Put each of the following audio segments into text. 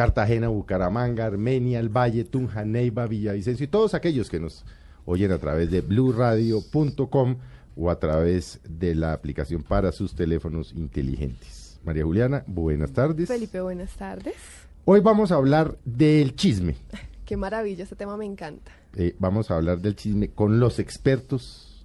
Cartagena, Bucaramanga, Armenia, El Valle, Tunja, Neiva, Villavicencio y todos aquellos que nos oyen a través de bluradio.com o a través de la aplicación para sus teléfonos inteligentes. María Juliana, buenas tardes. Felipe, buenas tardes. Hoy vamos a hablar del chisme. Qué maravilla, este tema me encanta. Eh, vamos a hablar del chisme con los expertos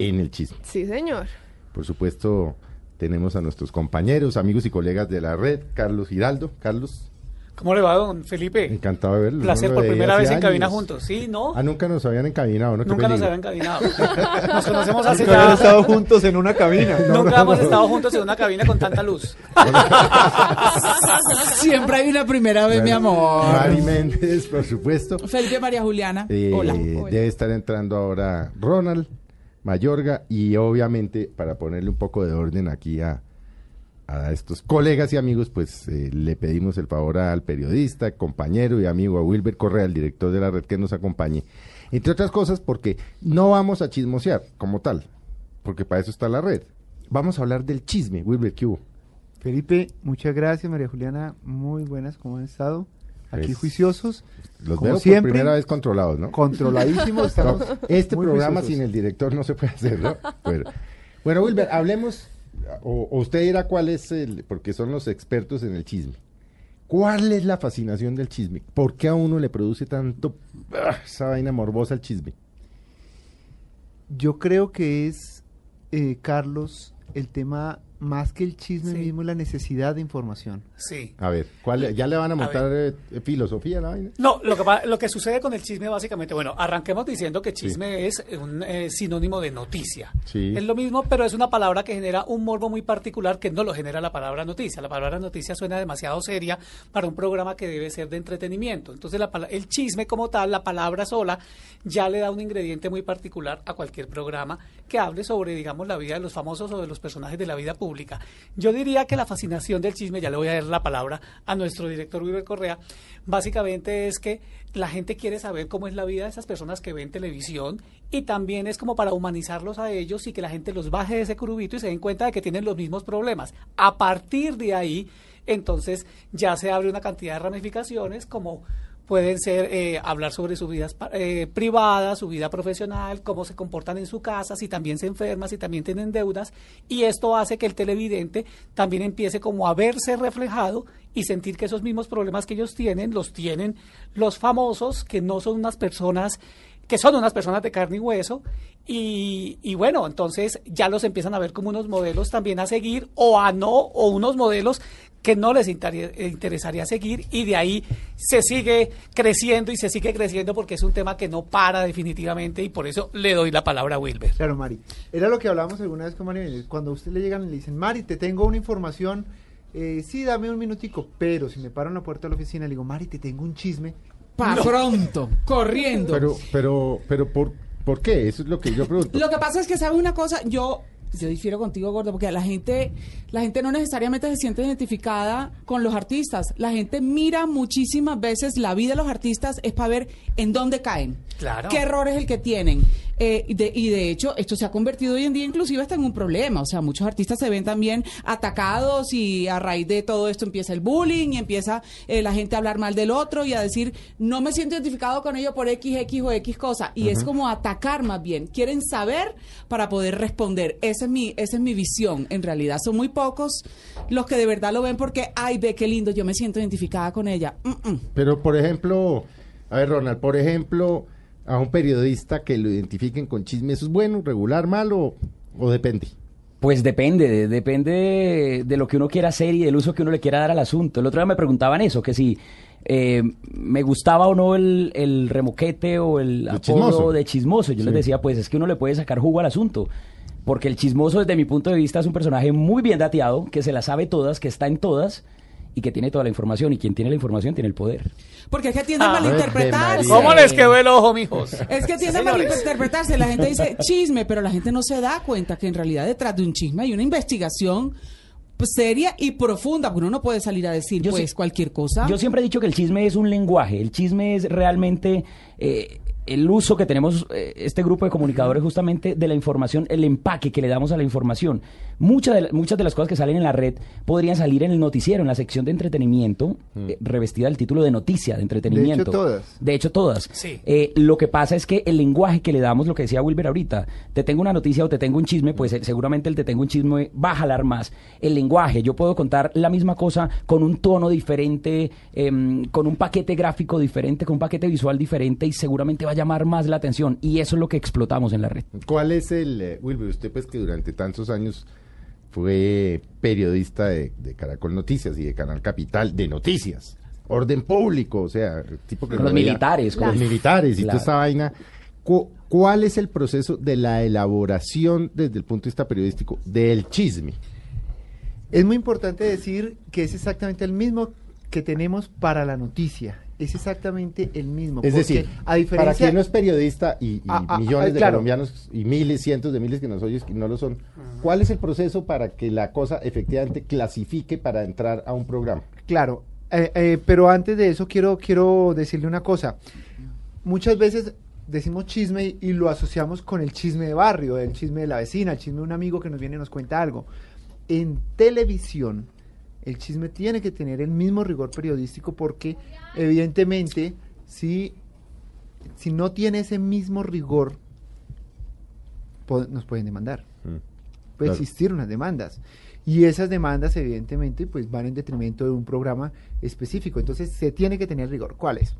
en el chisme. Sí, señor. Por supuesto, tenemos a nuestros compañeros, amigos y colegas de la red, Carlos Giraldo. Carlos, ¿Cómo le va, don Felipe? encantado de verlo. Placer No por primera vez en cabina juntos. Sí, ¿no? Ah, nunca nos habían encabinado, ¿no? Nunca nos habían encabinado. Nos conocemos hace Nunca ya... estado juntos en una cabina. Nunca hemos estado juntos en una cabina con tanta luz. Siempre hay una primera vez, mi amor. Mari Méndez, por supuesto. Felipe María Juliana. Eh, Hola. Debe estar entrando ahora Ronald Mayorga y obviamente para ponerle un poco de orden aquí a, a estos colegas y amigos, pues eh, le pedimos el favor al periodista, compañero y amigo, a Wilber Correa, el director de la red, que nos acompañe. Entre otras cosas porque no vamos a chismosear como tal, porque para eso está la red. Vamos a hablar del chisme, Wilber, ¿qué hubo? Felipe, muchas gracias. María Juliana, muy buenas. ¿Cómo han estado? Aquí Pues, juiciosos. Los Como veo siempre, por primera vez controlados, ¿no? Controladísimos. Estamos este programa juiciosos. sin el director no se puede hacer, ¿no? Pero- bueno, Wilber, hablemos, o, usted dirá cuál es el, porque son los expertos en el chisme. ¿Cuál es la fascinación del chisme? ¿Por qué a uno le produce tanto ah, esa vaina morbosa el chisme? Yo creo que es, eh, Carlos, el tema más que el chisme Sí. mismo, la necesidad de información. Sí. A ver, ¿cuál, ¿ya le van a A montar eh, filosofía a la vaina? No, lo que, lo que sucede con el chisme básicamente, bueno, arranquemos diciendo que chisme es un eh, sinónimo de noticia. Sí. Es lo mismo, pero es una palabra que genera un morbo muy particular que no lo genera la palabra noticia. La palabra noticia suena demasiado seria para un programa que debe ser de entretenimiento. Entonces la el chisme como tal, la palabra sola, ya le da un ingrediente muy particular a cualquier programa que hable sobre, digamos, la vida de los famosos o de los personajes de la vida pública. Yo diría que la fascinación del chisme, ya le voy a dar la palabra a nuestro director Wilber Correa, básicamente es que la gente quiere saber cómo es la vida de esas personas que ven televisión y también es como para humanizarlos a ellos y que la gente los baje de ese curubito y se den cuenta de que tienen los mismos problemas. A partir de ahí, entonces ya se abre una cantidad de ramificaciones como pueden ser eh, hablar sobre su vida eh, privada, su vida profesional, cómo se comportan en su casa, si también se enferman, si también tienen deudas, y esto hace que el televidente también empiece como a verse reflejado y sentir que esos mismos problemas que ellos tienen los tienen los famosos, que no son unas personas que son unas personas de carne y hueso, y, y, bueno, entonces ya los empiezan a ver como unos modelos también a seguir, o a no, o unos modelos que no les inter- interesaría seguir, y de ahí se sigue creciendo y se sigue creciendo porque es un tema que no para definitivamente, y por eso le doy la palabra a Wilber. Claro, Mari. Era lo que hablábamos alguna vez con Mari. Cuando a usted le llegan y le dicen, Mari, te tengo una información. Eh, sí, dame un minutico. Pero si me paro en la puerta de la oficina le digo, Mari, te tengo un chisme. Pa' pronto, corriendo. Pero, pero, pero, ¿por, ¿por qué? Eso es lo que yo pregunto. Lo que pasa es que sabe una cosa, yo yo difiero contigo, gordo, porque la gente, la gente no necesariamente se siente identificada con los artistas. La gente mira muchísimas veces la vida de los artistas es para ver en dónde caen, Claro. qué error es el que tienen. Eh, y, de, y de hecho, esto se ha convertido hoy en día inclusive hasta en un problema. O sea, muchos artistas se ven también atacados y a raíz de todo esto empieza el bullying y empieza eh, la gente a hablar mal del otro y a decir, no me siento identificado con ello por X, X o X cosa. Y es como atacar más bien. Quieren saber para poder responder. Esa es mi, esa es mi visión. En realidad son muy pocos los que de verdad lo ven porque, ay, ve qué lindo, yo me siento identificada con ella. Mm, mm. Pero, por ejemplo, A ver, Ronald, por ejemplo, a un periodista que lo identifiquen con chisme, ¿eso es bueno, regular, malo o depende? Pues depende, de- depende de, de lo que uno quiera hacer y del uso que uno le quiera dar al asunto. El otro día me preguntaban eso, que si eh, me gustaba o no el, el remoquete o el apodo chismoso. de chismoso. Yo les decía, pues es que uno le puede sacar jugo al asunto. Porque el chismoso, desde mi punto de vista, es un personaje muy bien dateado, que se las sabe todas, que está en todas y que tiene toda la información. Y quien tiene la información tiene el poder. Porque es que tiende a Ah, malinterpretarse. ¿Cómo les quedó el ojo, mijos? Es que tiende a malinterpretarse. La gente dice chisme, pero la gente no se da cuenta que en realidad detrás de un chisme hay una investigación seria y profunda. Porque uno no puede salir a decir Yo pues cualquier cosa. Yo siempre he dicho que el chisme es un lenguaje. El chisme es realmente eh, el uso que tenemos eh, este grupo de comunicadores justamente de la información, el empaque que le damos a la información. Muchas de, la- muchas de las cosas que salen en la red podrían salir en el noticiero, en la sección de entretenimiento, eh, revestida del título de noticia, de entretenimiento. todas. De hecho, todas. Sí. Eh, lo que pasa es que el lenguaje que le damos, lo que decía Wilber ahorita, te tengo una noticia o te tengo un chisme, pues eh, seguramente el te tengo un chisme va a jalar más. El lenguaje, yo puedo contar la misma cosa con un tono diferente, em, con un paquete gráfico diferente, con un paquete visual diferente y seguramente va a llamar más la atención. Y eso es lo que explotamos en la red. ¿Cuál es el, eh, Wilber, usted pues que durante tantos años fue periodista de, de Caracol Noticias y de Canal Capital de noticias, orden público, o sea, tipo que Con los militares, con los militares y Claro. toda esta vaina. Cu- ¿Cuál es el proceso de la elaboración desde el punto de vista periodístico del chisme? Es muy importante decir que es exactamente el mismo que tenemos para la noticia. Es exactamente el mismo. Es porque, decir, a para diferencia quien no es periodista y, y Ah, ah, millones ah, de claro. colombianos y miles, cientos de miles que nos oyes que no lo son, ¿cuál es el proceso para que la cosa efectivamente clasifique para entrar a un programa? Claro, eh, eh, pero antes de eso quiero, quiero decirle una cosa. Muchas veces decimos chisme y, y lo asociamos con el chisme de barrio, el chisme de la vecina, el chisme de un amigo que nos viene y nos cuenta algo. En televisión, el chisme tiene que tener el mismo rigor periodístico porque evidentemente si, si no tiene ese mismo rigor, po- nos pueden demandar puede Claro. existir unas demandas. Y esas demandas, evidentemente, pues van en detrimento de un programa específico. Entonces, se tiene que tener rigor. ¿Cuál es?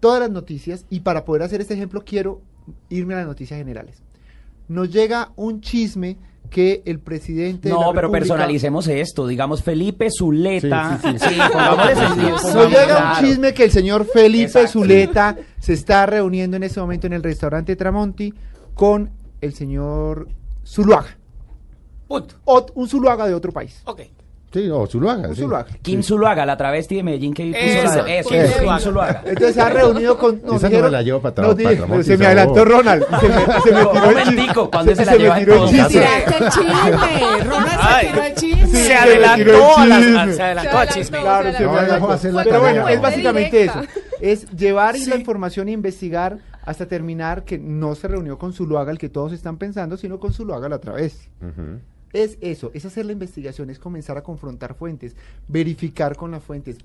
Todas las noticias, y para poder hacer este ejemplo, quiero irme a las noticias generales. Nos llega un chisme que el presidente. de No, la pero República- personalicemos esto. Digamos, Felipe Zuleta. Sí, sí, sí. Pongamos- llega un chisme que el señor Felipe Exacto. Zuleta se está reuniendo en ese momento en el restaurante Tramonti con el señor Zuluaga. Punto. Ot- un Zuluaga de otro país. Ok. Sí, o Zuluaga. Un sí. Zuluaga. Kim Zuluaga, la travesti de Medellín que puso Eso, la- eso, Kim Zuluaga. Zuluaga. Entonces se ha reunido con. nos Esa no dijeron- me la llevo para atrás, para Se me adelantó Ronald. Se me, se me Un tiró el momentico, chiste. ¿cuándo se la me lleva tiró el. Tiraste chisme. Ronald se tiró el chisme. Se adelantó, el a las- chisme. a- se adelantó al chisme. Claro, se me No, adelantó. hacer la Pero bueno, es básicamente eso. Es llevar Sí. la información e investigar hasta terminar que no se reunió con Zuluaga, el que todos están pensando, sino con Zuluaga la otra vez. Ujú. Es eso, es hacer la investigación, es comenzar a confrontar fuentes, verificar con las fuentes,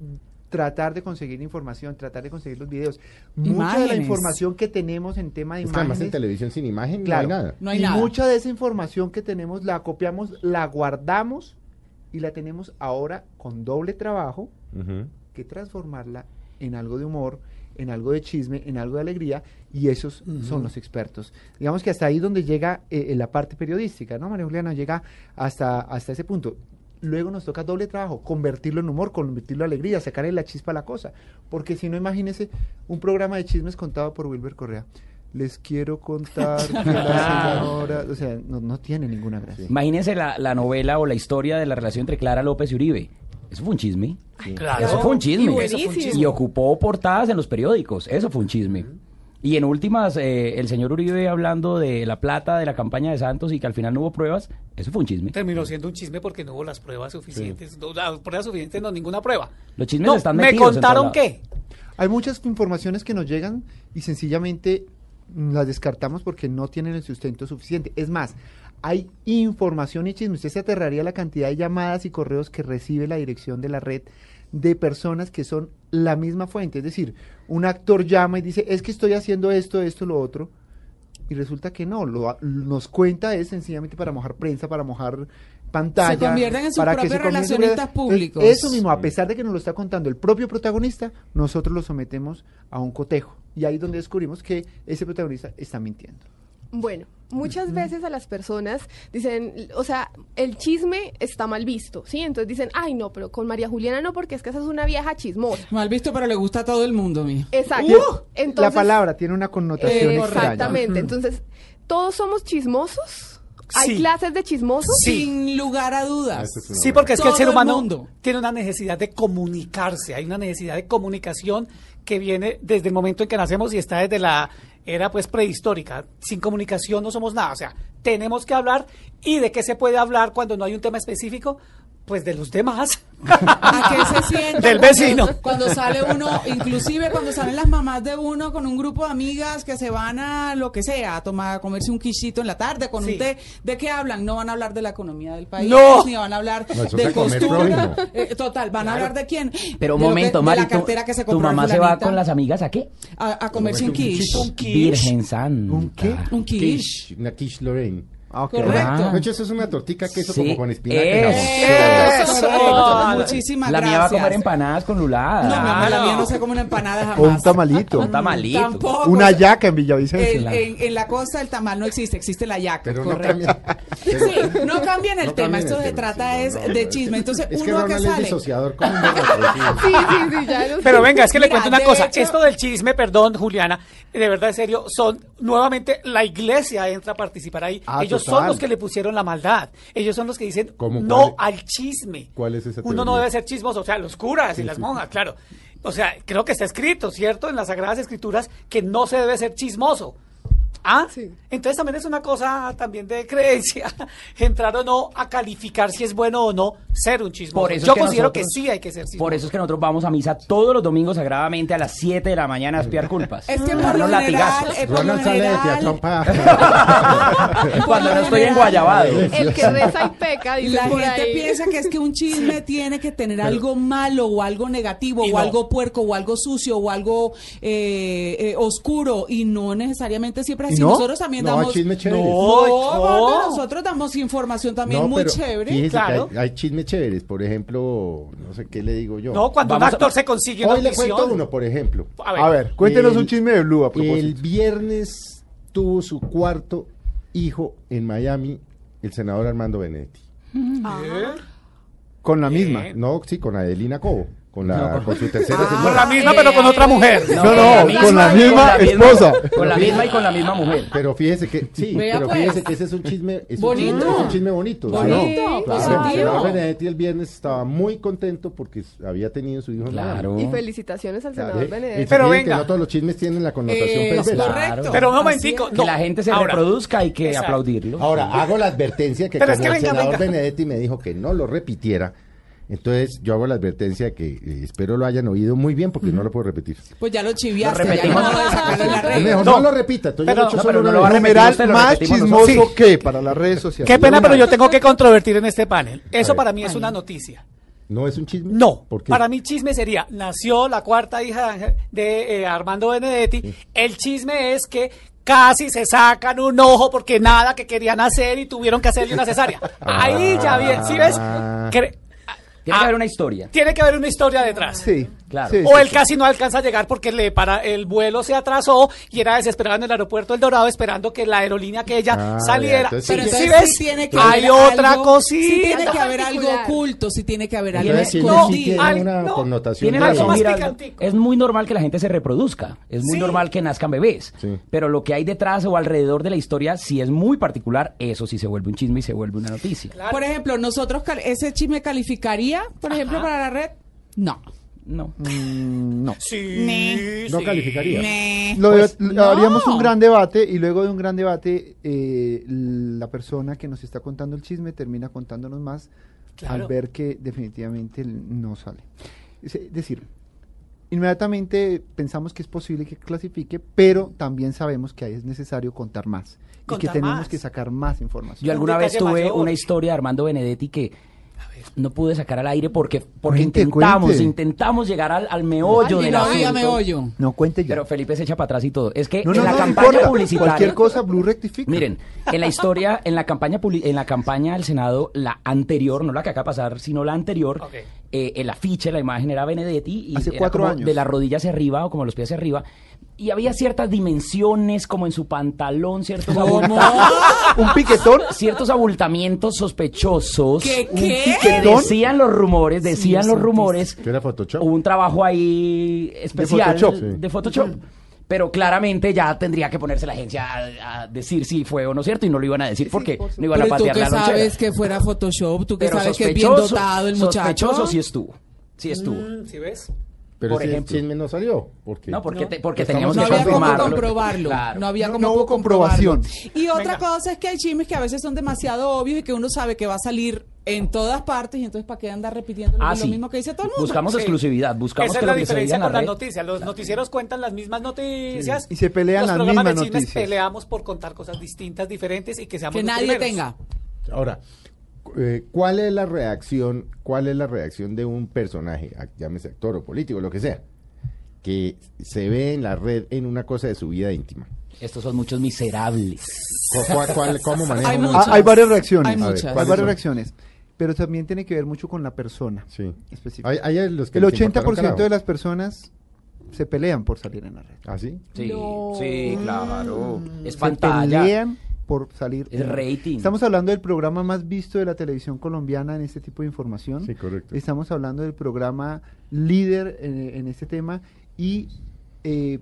tratar de conseguir información, tratar de conseguir los videos. Mucha de la Imágenes. información que tenemos en tema de Es que además en imágenes, televisión sin imagen claro, no hay nada. No hay y nada. mucha de esa información que tenemos la copiamos, la guardamos y la tenemos ahora con doble trabajo que transformarla en algo de humor, en algo de chisme, en algo de alegría, y esos son los expertos. Digamos que hasta ahí donde llega eh, la parte periodística, ¿no? María Juliana llega hasta, hasta ese punto. Luego nos toca doble trabajo, convertirlo en humor, convertirlo en alegría, sacarle la chispa a la cosa. Porque si no, imagínese un programa de chismes contado por Wilber Correa. Les quiero contar que la señora... O sea, no, no tiene ninguna gracia. Imagínense la, la novela o la historia de la relación entre Clara López y Uribe. Eso fue un chisme. Claro. Eso fue un chisme. Y. Y ocupó portadas en los periódicos. Eso fue un chisme. Y en últimas, eh, el señor Uribe hablando de la plata de la campaña de Santos y que al final no hubo pruebas, eso fue un chisme. Terminó siendo un chisme porque no hubo las pruebas suficientes. No, las pruebas suficientes, no, ninguna prueba. Los chismes No, están ¿Me metidos contaron qué? Hay muchas informaciones que nos llegan y sencillamente las descartamos porque no tienen el sustento suficiente. Es más, hay información y chisme. Usted se aterraría la cantidad de llamadas y correos que recibe la dirección de la red de personas que son la misma fuente. Es decir, un actor llama y dice, es que estoy haciendo esto, esto, lo otro. Y resulta que no, lo, nos cuenta es sencillamente para mojar prensa, para mojar pantalla. Se convierten en sus para que propios se conviertan- relacionistas Entonces, públicos. Eso mismo, a pesar de que nos lo está contando el propio protagonista, nosotros lo sometemos a un cotejo. Y ahí es donde descubrimos que ese protagonista está mintiendo. Bueno, muchas veces a las personas dicen, o sea, el chisme está mal visto, ¿sí? Entonces dicen, ay, no, pero con María Juliana no, porque es que esa es una vieja chismosa. Mal visto, pero le gusta a todo el mundo, mío. Exacto. la Entonces, palabra tiene una connotación eh, extraña. exactamente. Entonces, ¿todos somos chismosos? ¿Hay Sí. clases de chismosos? Sin lugar a dudas. Sí, porque es que el ser el humano mundo. tiene una necesidad de comunicarse, hay una necesidad de comunicación que viene desde el momento en que nacemos y está desde la era pues prehistórica. Sin comunicación no somos nada, o sea, tenemos que hablar y de qué se puede hablar cuando no hay un tema específico, pues de los demás. ¿A qué se siente? Del vecino. Cuando sale uno, inclusive cuando salen las mamás de uno con un grupo de amigas que se van a lo que sea, a tomar, a comerse un quichito en la tarde con Sí. un té. ¿De qué hablan? No van a hablar de la economía del país, No. ni van a hablar No, de costura. Eh, total, van a hablar de quién. Pero un De que- momento, de Mari, la tu- cartera que se tu mamá se va con las amigas a qué? a, a comerse un quiche. Un quiche. Virgen Santa. ¿Un qué? Un. Quiche, una quiche Lorraine. Ah, ok. Correcto. De hecho, eso es una tortica queso Sí. como con espinaca Eso. Eso, Eso. Muchísimas La gracias. mía va a comer empanadas con lulada. No, mi amor, la mía no se come una empanada jamás. O un tamalito. Un tamalito. Tampoco. Una yaca en Villavicencio. En, en- en la costa el tamal no existe, existe la yaca, Pero no correcto. cambia. Sí, no cambian el No tema, cambien esto el se tema, trata sí, es no, de chisme. Entonces, Es que uno que es sale. disociador sí. Sí, sí, ya Pero venga, es que le cuento una cosa. hecho- Esto del chisme, perdón, Juliana, de verdad, en serio, son nuevamente la iglesia entra a participar ahí. Ah, Ellos son los que le pusieron la maldad. Ellos son los que dicen no ¿Cuál al chisme. cuál es esa Uno no debe ser chismoso, o sea, los curas y las monjas, claro. O sea, creo que está escrito, ¿cierto? En las Sagradas Escrituras que no se debe ser chismoso. Ah, Sí. entonces también es una cosa también de creencia, entrar o no a calificar si es bueno o no ser un chismoso. Por eso es Yo que considero nosotros- que sí hay que ser chismoso. Por eso es que nosotros vamos a misa todos los domingos sagradamente a las 7 de la mañana a espiar culpas. Es que por lo general, latigazos. eh, por lo Ronald sale de general. Cuando no estoy en Guayabado. El que reza y peca, dice La gente ahí. piensa que es que un chisme tiene que tener algo malo o algo negativo o no. algo puerco o algo sucio o algo eh, eh, oscuro y no necesariamente siempre es ¿Y así. no? Nosotros también No, damos... chisme chévere. No, No, nosotros damos información también No, muy chévere. Fíjese claro. hay, hay chismes chéveres. Por ejemplo, no sé qué le digo yo. No, cuando Vamos un a- actor se consigue una Hoy le cuento uno, por ejemplo. A ver, A ver, cuéntenos El- un chisme de Blue a El viernes tuvo su cuarto hijo en Miami el senador Armando Benedetti. Con la misma. No, sí, con Adelina Cobo. Con, la, con su tercera con señora. la misma, pero con otra mujer. No, no, con la misma esposa. Con la misma y con la misma mujer. Pero fíjese que, sí, Vea, pero pues. fíjese que ese es un chisme, es un Bonito. chisme, es un chisme bonito. Bonito, Claro, positivo. el senador Benedetti el viernes estaba muy contento porque había tenido su hijo. Claro. Y felicitaciones al senador Benedetti. Pero venga. no todos los chismes tienen la connotación Eh, correcto. Pero un momentico. Que la gente se Ahora, reproduzca hay que Exacto. aplaudirlo. Ahora, hago la advertencia que como el senador. Benedetti me dijo que no lo repitiera, entonces yo hago la advertencia de que eh, espero lo hayan oído muy bien porque no lo puedo repetir. Pues ya lo chiviaste, Lo ya no de sacarlo en la Es red. mejor, No. no, lo repita, entonces Pero- yo lo he hecho no, solo pero no una lo va a vez. repetir Numeral usted, lo más repetimos chismoso nosotros. Que para las redes sociales. Qué pena, pero yo tengo que controvertir en este panel. Eso ver. para mí es una noticia. ¿No es un chisme? No, ¿Por qué? para mí chisme sería, nació la cuarta hija de Ángel- de eh, Armando Benedetti, el chisme es que casi se sacan un ojo porque nada que querían hacer y tuvieron que hacerle una cesárea. Ahí ya bien, ¿sí ves? Ah. Cre- Tiene que Ah, haber una historia. Tiene que haber una historia detrás. Sí, Claro. sí, O sí, él sí. casi no alcanza a llegar porque le para el vuelo se atrasó y era desesperado en el aeropuerto El Dorado esperando que la aerolínea que ella Ah, saliera. ya, entonces Pero sí. ¿Sí entonces ves? sí tiene que Hay haber otra algo- cosita. Sí tiene que haber algo oculto, sí tiene que haber algo Entonces, ¿quién escondido. sí tiene una no. connotación Tiene algo más es muy normal que la gente se reproduzca, es muy Sí. normal que nazcan bebés, Sí. pero lo que hay detrás o alrededor de la historia, si es muy particular, eso sí se vuelve un chisme y se vuelve una noticia. Claro. Por ejemplo, nosotros ese chisme calificaría, por ejemplo, para la red. No. No. Mm, no. Sí, No sí. calificaría. Ne. Lo, Pues, lo- no. haríamos un gran debate y luego de un gran debate eh, la persona que nos está contando el chisme termina contándonos más Claro. al ver que definitivamente no sale. Es es decir, inmediatamente pensamos que es posible que clasifique, pero también sabemos que ahí es necesario contar más y que tenemos más. que sacar más información. Yo alguna vez tuve mayor. una historia de Armando Benedetti que no pude sacar al aire porque, porque Cuente, intentamos, cuente. intentamos llegar al, al meollo Ay, y del no meollo. No cuente ya. Pero Felipe se echa para atrás y todo. Es que no, en no, la campaña importa. publicitaria. Cualquier cosa, Blue rectifica. Miren, en la historia, en la campaña en la campaña del Senado, la anterior, no la que acaba de pasar, sino la anterior, eh, el afiche, la imagen era Benedetti y Hace era cuatro como años. de la rodilla hacia arriba o como los pies hacia arriba. Y había ciertas dimensiones, como en su pantalón, ciertos, Un piquetón. ciertos abultamientos sospechosos. ¿Qué, qué? Que piquetón. decían los rumores, decían los rumores ¿Que era Photoshop? Hubo un trabajo ahí especial Photoshop, sí. de Photoshop. Pero claramente ya tendría que ponerse la agencia a, a decir si fue o no cierto y no lo iban a decir porque por no iban a tú patear la lonchera. sabes que fuera Photoshop, tú que Pero sabes que es bien dotado el muchacho. Sospechoso sí estuvo. Sí estuvo. Mm, ¿Sí ves? Pero por ese ejemplo. chisme no salió. ¿Por qué? No, porque, No. te- porque teníamos No que había cómo comprobarlo. Claro. No había No- cómo no hubo comprobarlo. comprobación. Y otra Venga. cosa es que hay chismes que a veces son demasiado obvios y que uno sabe que va a salir en todas partes y entonces para qué andar repitiendo lo, Ah, lo sí. mismo que dice todo el mundo. Buscamos Sí. exclusividad, buscamos Esa que es la lo que diferencia con las noticias. Los noticieros cuentan las mismas noticias. Y se pelean Los las mismas de noticias. peleamos por contar cosas distintas, diferentes y que seamos que los nadie primeros. tenga. Ahora, eh, ¿cuál es la reacción, cuál es la reacción de un personaje, llámese actor o político, lo que sea, que se ve en la red en una cosa de su vida íntima? Estos son muchos miserables. ¿Cu- cuál- cuál- ¿Cómo Hay muchas. Ah, hay varias reacciones. Hay ver. Hay ¿cuáles varias son? reacciones. Pero también tiene que ver mucho con la persona. Sí. específica. Hay, hay los que El les importa un 80% de las personas se pelean por salir en la red. ¿Ah, sí? Sí, No. sí, claro. Es Se pantalla. pelean por salir. Es rating. Estamos hablando del programa más visto de la televisión colombiana en este tipo de información. Sí, correcto. Estamos hablando del programa líder en, en este tema y eh,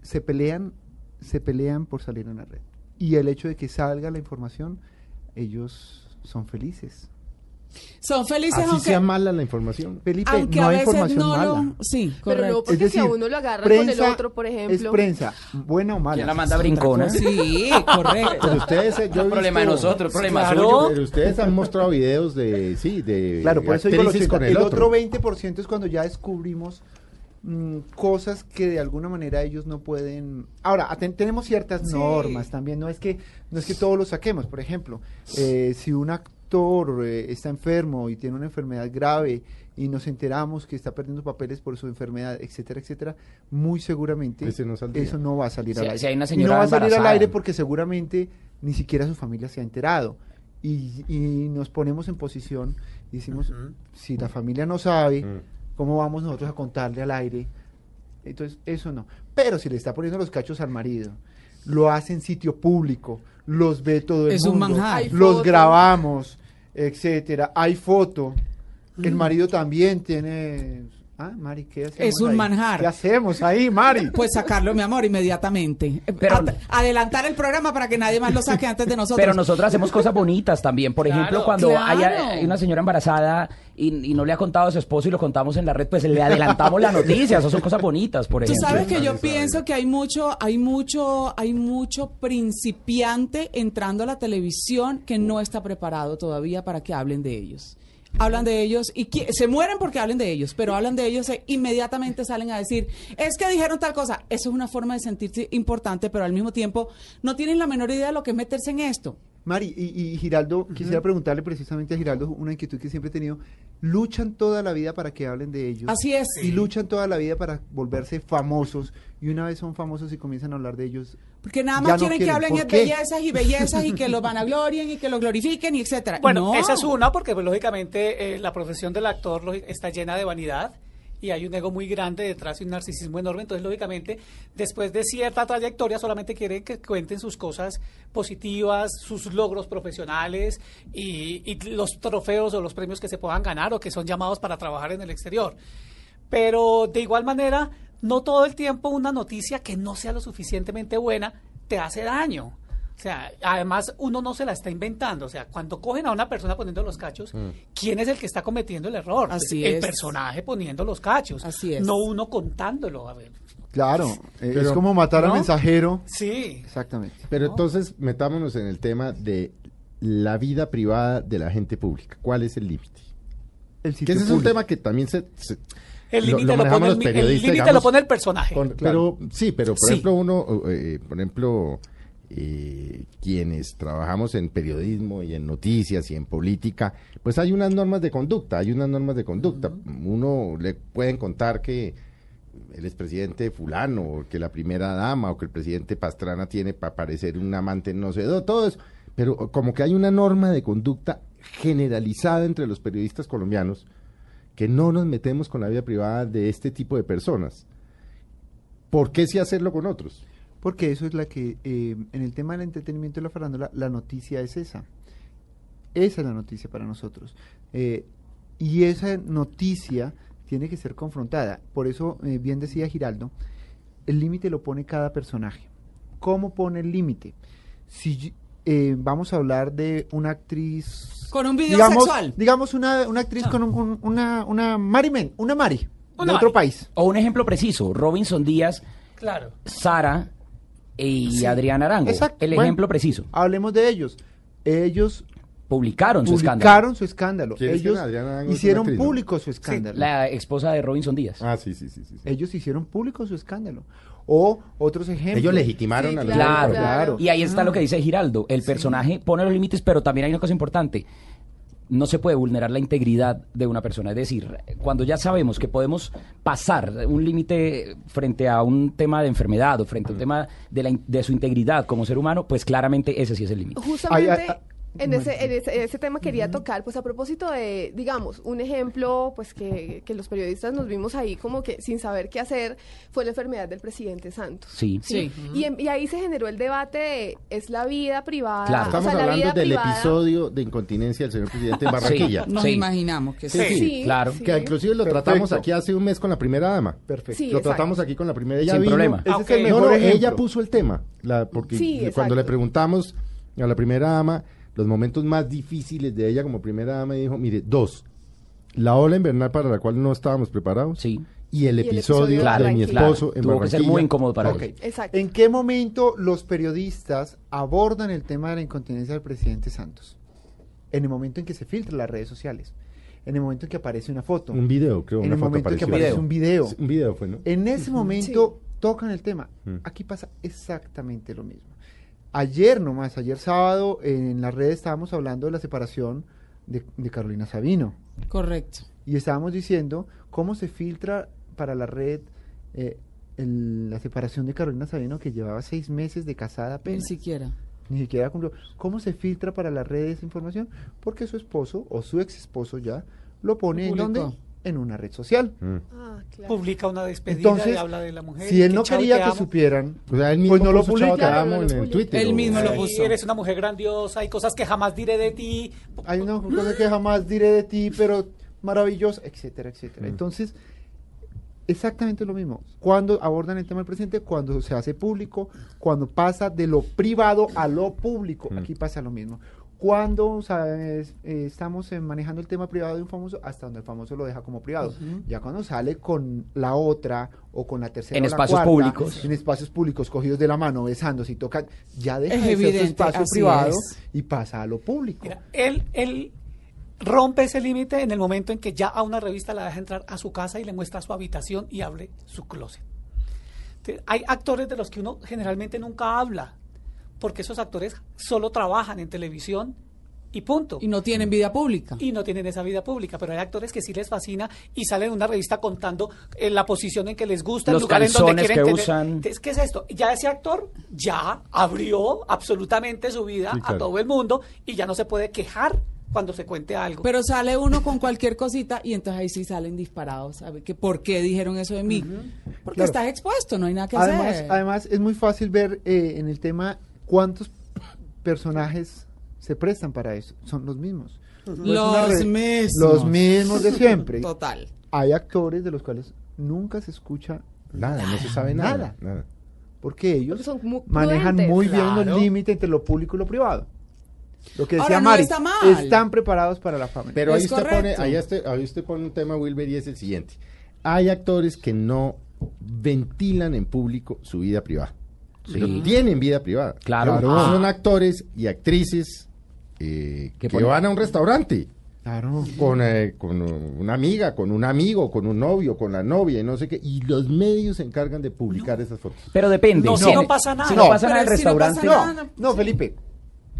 se pelean, se pelean por salir en la red. Y el hecho de que salga la información, ellos son felices. Son felices Así aunque, sea mala la información. Felipe, aunque no a hay veces información no mala. lo... Sí, Pero correcto. no, porque si a uno lo agarran con el otro, por ejemplo. Es prensa, buena o mala. ¿Quién la manda brincona? Sí, correcto. Pero ustedes, eh, yo No es problema de visto- nosotros, problema Claro. suyo. Pero ustedes han mostrado videos de, sí, de Claro, por eso digo 80. con el el, otro 20% es cuando ya descubrimos mm, cosas que de alguna manera ellos no pueden. Ahora, aten- tenemos ciertas Sí. normas también, no es que no es que todo lo saquemos, por ejemplo, eh, si un actor eh, está enfermo y tiene una enfermedad grave y nos enteramos que está perdiendo papeles por su enfermedad, etcétera, etcétera, muy seguramente no eso no va a salir Si- al aire. si hay una y no va a salir al aire porque seguramente ni siquiera su familia se ha enterado. Y, y nos ponemos en posición y decimos, si la familia no sabe, Mm. ¿Cómo vamos nosotros a contarle al aire? Entonces, eso no. Pero si le está poniendo los cachos al marido, lo hace en sitio público, los ve todo el Es un mundo, manjar. Hay los foto. grabamos, etcétera, hay foto. Mm. El marido también tiene... Ah, Mari, ¿qué hacemos Es un ahí? manjar. ¿Qué hacemos ahí, Mari? Pues sacarlo, mi amor, inmediatamente. Pero- ad- adelantar el programa para que nadie más lo saque antes de nosotros. Pero nosotros hacemos cosas bonitas también. Por ejemplo, Claro. cuando Claro. hay, hay una señora embarazada y, y no le ha contado a su esposo y lo contamos en la red, pues le adelantamos la noticia. Esas son cosas bonitas, por Tú ejemplo. sabes que yo pienso que hay mucho, hay mucho, hay mucho principiante entrando a la televisión que no está preparado todavía para que hablen de ellos. Hablan de ellos y qui- se mueren porque hablen de ellos, pero hablan de ellos e inmediatamente salen a decir, es que dijeron tal cosa. Eso es una forma de sentirse importante, pero al mismo tiempo no tienen la menor idea de lo que es meterse en esto. Mari, y, y Giraldo, quisiera preguntarle precisamente a Giraldo una inquietud que siempre he tenido. Luchan toda la vida para que hablen de ellos. Así es. Y luchan toda la vida para volverse famosos. Y una vez son famosos y comienzan a hablar de ellos. Porque nada ya más no quieren que quieren. hablen ¿Por de bellezas y bellezas y que los vanaglorien y que los glorifiquen y etcétera. Bueno, No. esa es una, porque pues, lógicamente eh, la profesión del actor lógi- está llena de vanidad y hay un ego muy grande detrás y un narcisismo enorme. Entonces, lógicamente, después de cierta trayectoria, solamente quieren que cuenten sus cosas positivas, sus logros profesionales y, y los trofeos o los premios que se puedan ganar o que son llamados para trabajar en el exterior. Pero de igual manera, no todo el tiempo una noticia que no sea lo suficientemente buena te hace daño. O sea, además uno no se la está inventando. O sea, cuando cogen a una persona poniendo los cachos, ¿quién es el que está cometiendo el error? Pues, Así el es. personaje poniendo los cachos. Así es. No uno contándolo. A ver. Claro, eh, es Pero- como matar al ¿No? mensajero. Sí. Exactamente. Pero entonces metámonos en el tema de la vida privada de la gente pública. ¿Cuál es el límite? El Que ese es un tema que también se... se- El lo- límite lo, manejamos pone el, los digamos, lo pone el personaje. con- Claro. Pero sí, pero por Sí. ejemplo uno, eh, por ejemplo, eh, quienes trabajamos en periodismo y en noticias y en política, pues hay unas normas de conducta, hay unas normas de conducta. Uno le pueden contar que el expresidente fulano, o que la primera dama, o que el presidente Pastrana tiene para parecer un amante no sé, do- todo eso. Pero como que hay una norma de conducta generalizada entre los periodistas colombianos que no nos metemos con la vida privada de este tipo de personas. ¿Por qué sí hacerlo con otros? Porque eso es la que, eh, en el tema del entretenimiento y la farándula, la noticia es esa. Esa es la noticia para nosotros. Eh, y esa noticia tiene que ser confrontada. Por eso, eh, bien decía Giraldo, el límite lo pone cada personaje. ¿Cómo pone el límite? Si eh, vamos a hablar de una actriz... Con un video digamos, sexual. Digamos una, una actriz con un- un- una, una Mari Men, una Mari, de Una otro Mari. país. O un ejemplo preciso, Robinson Díaz, Claro. Sara y Sí. Adrián Arango. Exacto. El Bueno, ejemplo preciso. Hablemos de ellos. Ellos Publicaron su escándalo. publicaron su escándalo. ¿Quién es Ellos hicieron público su escándalo. La esposa de Robinson Díaz. Ah, sí, sí, sí. sí, sí. Ellos hicieron público su escándalo. O otros ejemplos. Ellos legitimaron a los Claro, claro. Y ahí está lo que dice Giraldo. El personaje pone los límites, pero también hay una cosa importante. No se puede vulnerar la integridad de una persona. Es decir, cuando ya sabemos que podemos pasar un límite frente a un tema de enfermedad o frente a un tema de, la in- de su integridad como ser humano, pues claramente ese sí es el límite. Justamente Ay, ay, ay. En, ese, en ese, ese tema quería tocar, pues a propósito de, digamos, un ejemplo, pues que, que los periodistas nos vimos ahí como que sin saber qué hacer, fue la enfermedad del presidente Santos. Sí. Sí. Y, en- y ahí se generó el debate de, ¿es la vida privada? Claro. O Estamos sea, hablando vida del privada- episodio de incontinencia del señor presidente en Barranquilla. Nos Sí. imaginamos que Sí, sí. sí, Sí, claro. sí. Que inclusive lo Perfecto. tratamos aquí hace un mes con la primera dama. Perfecto. Sí, lo exacto. tratamos aquí con la primera. Ella Sin vino- problema. Ese es el mejor No, no, ejemplo. ella puso el tema. La, porque Sí, cuando le preguntamos a la primera dama los momentos más difíciles de ella como primera dama, dijo, mire, dos, la ola invernal para la cual no estábamos preparados Sí. y el Y el episodio, episodio de mi esposo Claro, en tuvo que ser muy incómodo para Ok. él. Exacto. ¿En qué momento los periodistas abordan el tema de la incontinencia del presidente Santos? En el momento en que se filtran las redes sociales. En el momento en que aparece una foto. Un video, creo, En una el foto momento en que aparece un video. Sí, Un video fue, ¿no? En ese momento tocan el tema. Mm. Aquí pasa exactamente lo mismo. Ayer nomás, ayer sábado, en las redes estábamos hablando de la separación de, de Carolina Sabino. Correcto. Y estábamos diciendo cómo se filtra para la red eh, el- la separación de Carolina Sabino, que llevaba seis meses de casada Ni apenas. siquiera. Ni siquiera cumplió. ¿Cómo se filtra para la red esa información? Porque su esposo, o su ex esposo ya, lo pone en donde? En una red social. Mm. Ah, claro. Publica una despedida Entonces, y habla de la mujer. si él que no quería que amo. supieran, O sea, él mismo pues no lo puso, "Chao, publica. te amo", Claro, no en. Twitter. Él mismo lo puso. Eres una mujer grandiosa, hay cosas que jamás diré de ti. hay una cosa que jamás diré de ti, pero maravillosa, etcétera, etcétera. Mm. Entonces, exactamente lo mismo. Cuando abordan el tema del presidente, cuando se hace público, cuando pasa de lo privado a lo público, Mm. aquí pasa lo mismo. Cuando. Eh, estamos eh, manejando el tema privado de un famoso, hasta donde el famoso lo deja como privado. Ya cuando sale con la otra o con la tercera En o la espacios cuarta, públicos. en espacios públicos, cogidos de la mano, besándose y tocan, ya deja Es de ser su evidente, espacio así privado es. y pasa a lo público. Mira, él, él rompe ese límite en el momento en que ya a una revista la deja entrar a su casa y le muestra su habitación y abre su closet. Hay actores de los que uno generalmente nunca habla, porque esos actores solo trabajan en televisión y punto. Y no tienen vida pública. y no tienen esa vida pública, pero hay actores que sí les fascina y salen en una revista contando eh, la posición en que les gusta, Los el lugar en donde calzones quieren que tener. usan. Entonces, ¿Qué es esto? Ya ese actor ya abrió absolutamente su vida Sí, a todo el mundo y ya no se puede quejar cuando se cuente algo. Pero sale uno con cualquier cosita y entonces ahí sí salen disparados. ¿sabe? Que ¿Por qué dijeron eso de mí? Porque Claro. estás expuesto, no hay nada que Además, hacer. además es muy fácil ver eh, en el tema cuántos personajes se prestan para eso. Son los mismos. Los red- mismos. Los mismos de siempre. Total. Hay actores de los cuales nunca se escucha Nada, no se sabe nada. Nada. nada. porque ellos Porque son muy manejan prudentes. muy bien Claro. los límites entre lo público y lo privado. Lo que decía Ahora, no Mari, está mal. están preparados para la fama. Pero ahí usted, pone, ahí, usted, ahí usted pone un tema, Wilber, y es el siguiente. Hay actores que no ventilan en público su vida privada. Pero tienen vida privada. Claro. Ah. Son actores y actrices eh, que ponen- van a un restaurante Claro. Con, eh, con una amiga, con un amigo, con un novio, con la novia y no sé qué. Y los medios se encargan de publicar esas fotos. Pero depende. No, si no pasa nada. Si no, No, pasa nada en el pero si no pasa restaurante. nada. No, no, Felipe.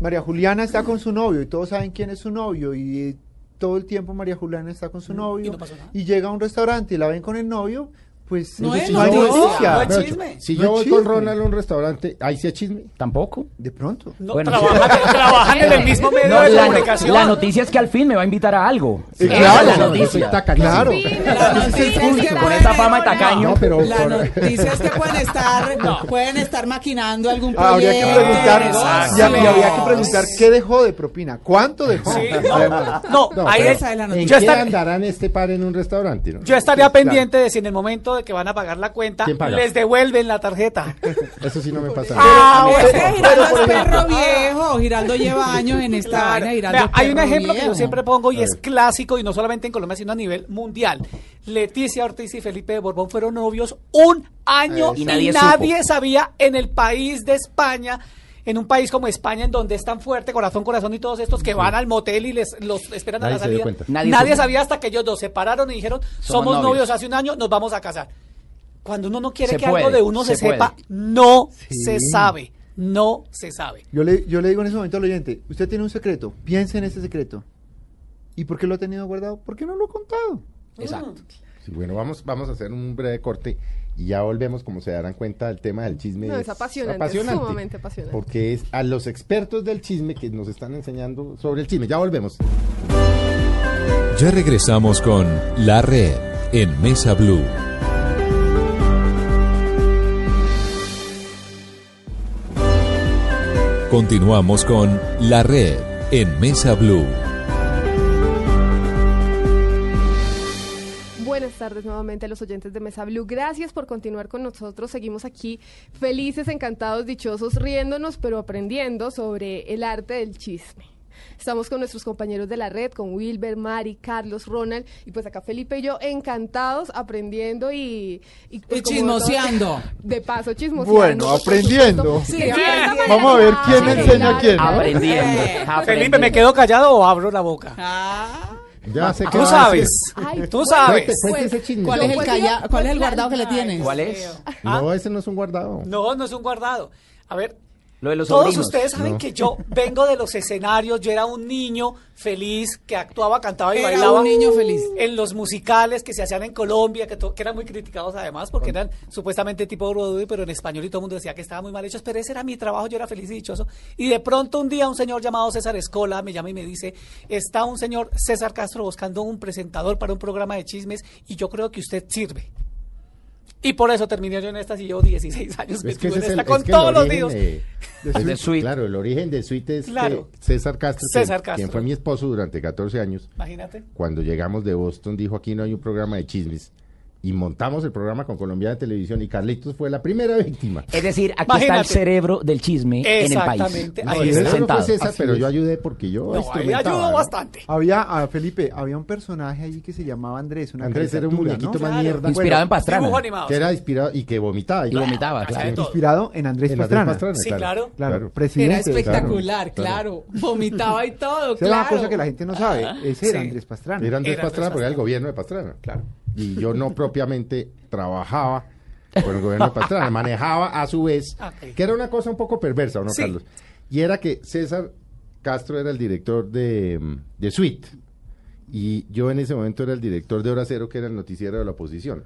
María Juliana está con su novio y todos saben quién es su novio y eh, todo el tiempo María Juliana está con su novio y no pasó nada. y llega a un restaurante y la ven con el novio, pues No es sí hay noticia. noticia. No chisme. Si No yo voy con. Ronald a un restaurante, ahí sí es chisme. Tampoco. De pronto. No, Bueno, trabajan, trabajan en el mismo medio No, de la, comunicación. la noticia es que al fin me va a invitar a algo. Sí, Esa claro, la no, noticia. Claro. Con pueden- esa fama de tacaño. No, pero La por- noticia es que pueden estar, pueden estar maquinando algún Ah, Habría proyecto. que preguntar, y, hab- y habría que preguntar qué dejó de propina, cuánto dejó. Sí, no, no, No, ahí es- Esa es la ¿En noticia. Yo qué andarán este par en un restaurante? no? Yo estaría pendiente de si en el momento de que van a pagar la cuenta les devuelven la tarjeta. Eso sí no me pasa. Ah, Es bueno. que Giraldo es perro viejo, Giraldo lleva años en esta Claro. vaina, Giraldo Vea, es hay un ejemplo que yo siempre pongo y A es clásico y no solamente en Colombia sino a nivel mundial. Leticia Ortiz y Felipe de Borbón fueron novios un año Y y nadie sabía en el país de España. En un país como España, en donde es tan fuerte, corazón, corazón y todos estos que van al motel y les los esperan a la se dio salida. Nadie sabía hasta que ellos dos se pararon y dijeron, somos, novios. novios. hace un año, nos vamos a casar. Cuando uno no quiere Se que puede, algo de uno se, sepa, no Sí. se sabe. No se sabe. Yo le, yo le digo en ese momento al oyente, usted tiene un secreto, piense en ese secreto. ¿Y por qué lo ha tenido guardado? ¿Por qué no lo ha contado? Exacto. Sí, bueno, vamos, vamos a hacer un breve corte y ya volvemos, como se darán cuenta, el tema del chisme. No, es apasionante, es sumamente apasionante. Porque es a los expertos del chisme que nos están enseñando sobre el chisme. Ya volvemos. Ya regresamos con La Red en Mesa Blue. Continuamos con La Red en Mesa Blue. Tardes nuevamente a los oyentes de Mesa Blue. Gracias por continuar con nosotros. Seguimos aquí felices, encantados, dichosos, riéndonos, pero aprendiendo sobre el arte del chisme. Estamos con nuestros compañeros de la red, con Wilber, Mari, Carlos, Ronald, y pues acá Felipe y yo encantados, aprendiendo y... Y, pues, Y chismoseando. todo- De paso, chismoseando. Bueno, aprendiendo. Sí, aprendiendo. manera Vamos a ver quién clara, enseña a quién, ¿no? Aprendiendo. Felipe, aprendiendo. ¿me quedo callado o abro la boca? Ah, Ya sé que Tú sabes. Ay, Tú sabes. Cuente, cuente Pues, ese chisme. ¿Cuál No, es el pues, calla- cuál es el guardado que le tienes? ¿Cuál es? No, ese no es un guardado. No, no es un guardado. A ver, Lo de los todos sobrinos. ustedes saben No. que yo vengo de los escenarios, yo era un niño feliz que actuaba, cantaba y Era bailaba. un niño feliz. En los musicales que se hacían en Colombia, que eran muy criticados además, porque eran supuestamente tipo Broadway, pero en español y todo el mundo decía que estaban muy mal hechos, pero ese era mi trabajo, yo era feliz y dichoso. Y de pronto un día un señor llamado César Escola me llama y me dice, está un señor César Castro buscando un presentador para un programa de chismes y yo creo que usted sirve. Y por eso terminé yo en estas y llevo 16 años Es que en el, esta con es que el todos los días. de- de Sweet. Claro, el origen de Suite es Claro. que César Castro, César Castro. quien fue mi esposo durante 14 años, Imagínate. cuando llegamos de Boston, dijo aquí no hay un programa de chismes. Y montamos el programa con Colombia de Televisión y Carlitos fue la primera víctima. Es decir, aquí está el cerebro del chisme en el país. Exactamente, No, cerebro fue. César, Así pero es. yo ayudé porque yo No, ayudó ¿no? bastante. Había, a Felipe, había un personaje allí que se llamaba Andrés. Una Andrés era un muñequito ¿no? más Claro. mierda. Inspirado en Pastrana. Animado. que era inspirado y que vomitaba. Y vomitaba, claro. Inspirado en Andrés En Andrés Pastrana. Pastrana, Sí, claro. Claro, presidente. era espectacular, claro. claro. Vomitaba y todo, Esa es una claro. cosa que la gente no sabe. Ese era. Andrés Pastrana. Era Andrés Pastrana porque era el gobierno de Pastrana. Claro. Y yo no propiamente trabajaba con el gobierno de Pastrana, manejaba a su vez, Ok. que era una cosa un poco perversa, ¿o ¿no, Sí. Carlos? Y era que César Castro era el director de, de Suite y yo en ese momento era el director de Hora Cero, que era el noticiero de la oposición.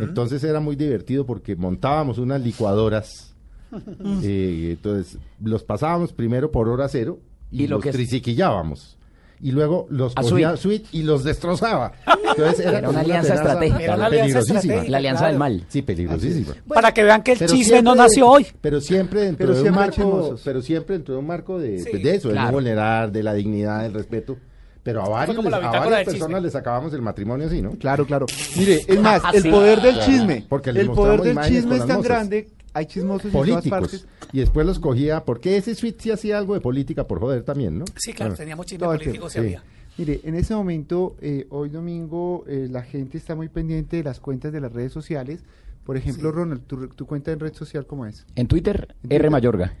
Entonces era muy divertido porque montábamos unas licuadoras, eh, entonces los pasábamos primero por Hora Cero y, Y lo los que triciquillábamos. Y luego los A cogía Sweet. Suite y los destrozaba. Entonces era, una alianza estratégica. Era una peligrosísima. La alianza Claro. del mal. Sí, peligrosísima. Para que vean que el chisme siempre no de- nació hoy. Pero siempre dentro Pero de un marco, pero siempre dentro de un marco de, Sí, pues, de eso, de claro. no vulnerar, de la dignidad, del respeto. Pero a varios, a varias personas les acabamos el matrimonio así, ¿no? Claro, claro. Mire, es más, Ah, el sí. poder del Claro. chisme. Porque el poder del chisme es tan grande. Hay chismosos en todas Políticos. partes. Y después los cogía, porque ese suite sí hacía algo de política por joder también, ¿no? Sí, claro, Bueno, teníamos chisme todo el político, sí sí. había. Mire, en ese momento, eh, hoy domingo, eh, la gente está muy pendiente de las cuentas de las redes sociales. Por ejemplo, Ronald, ¿tu, tu cuenta en red social cómo es? En Twitter, Twitter. R Mayorga.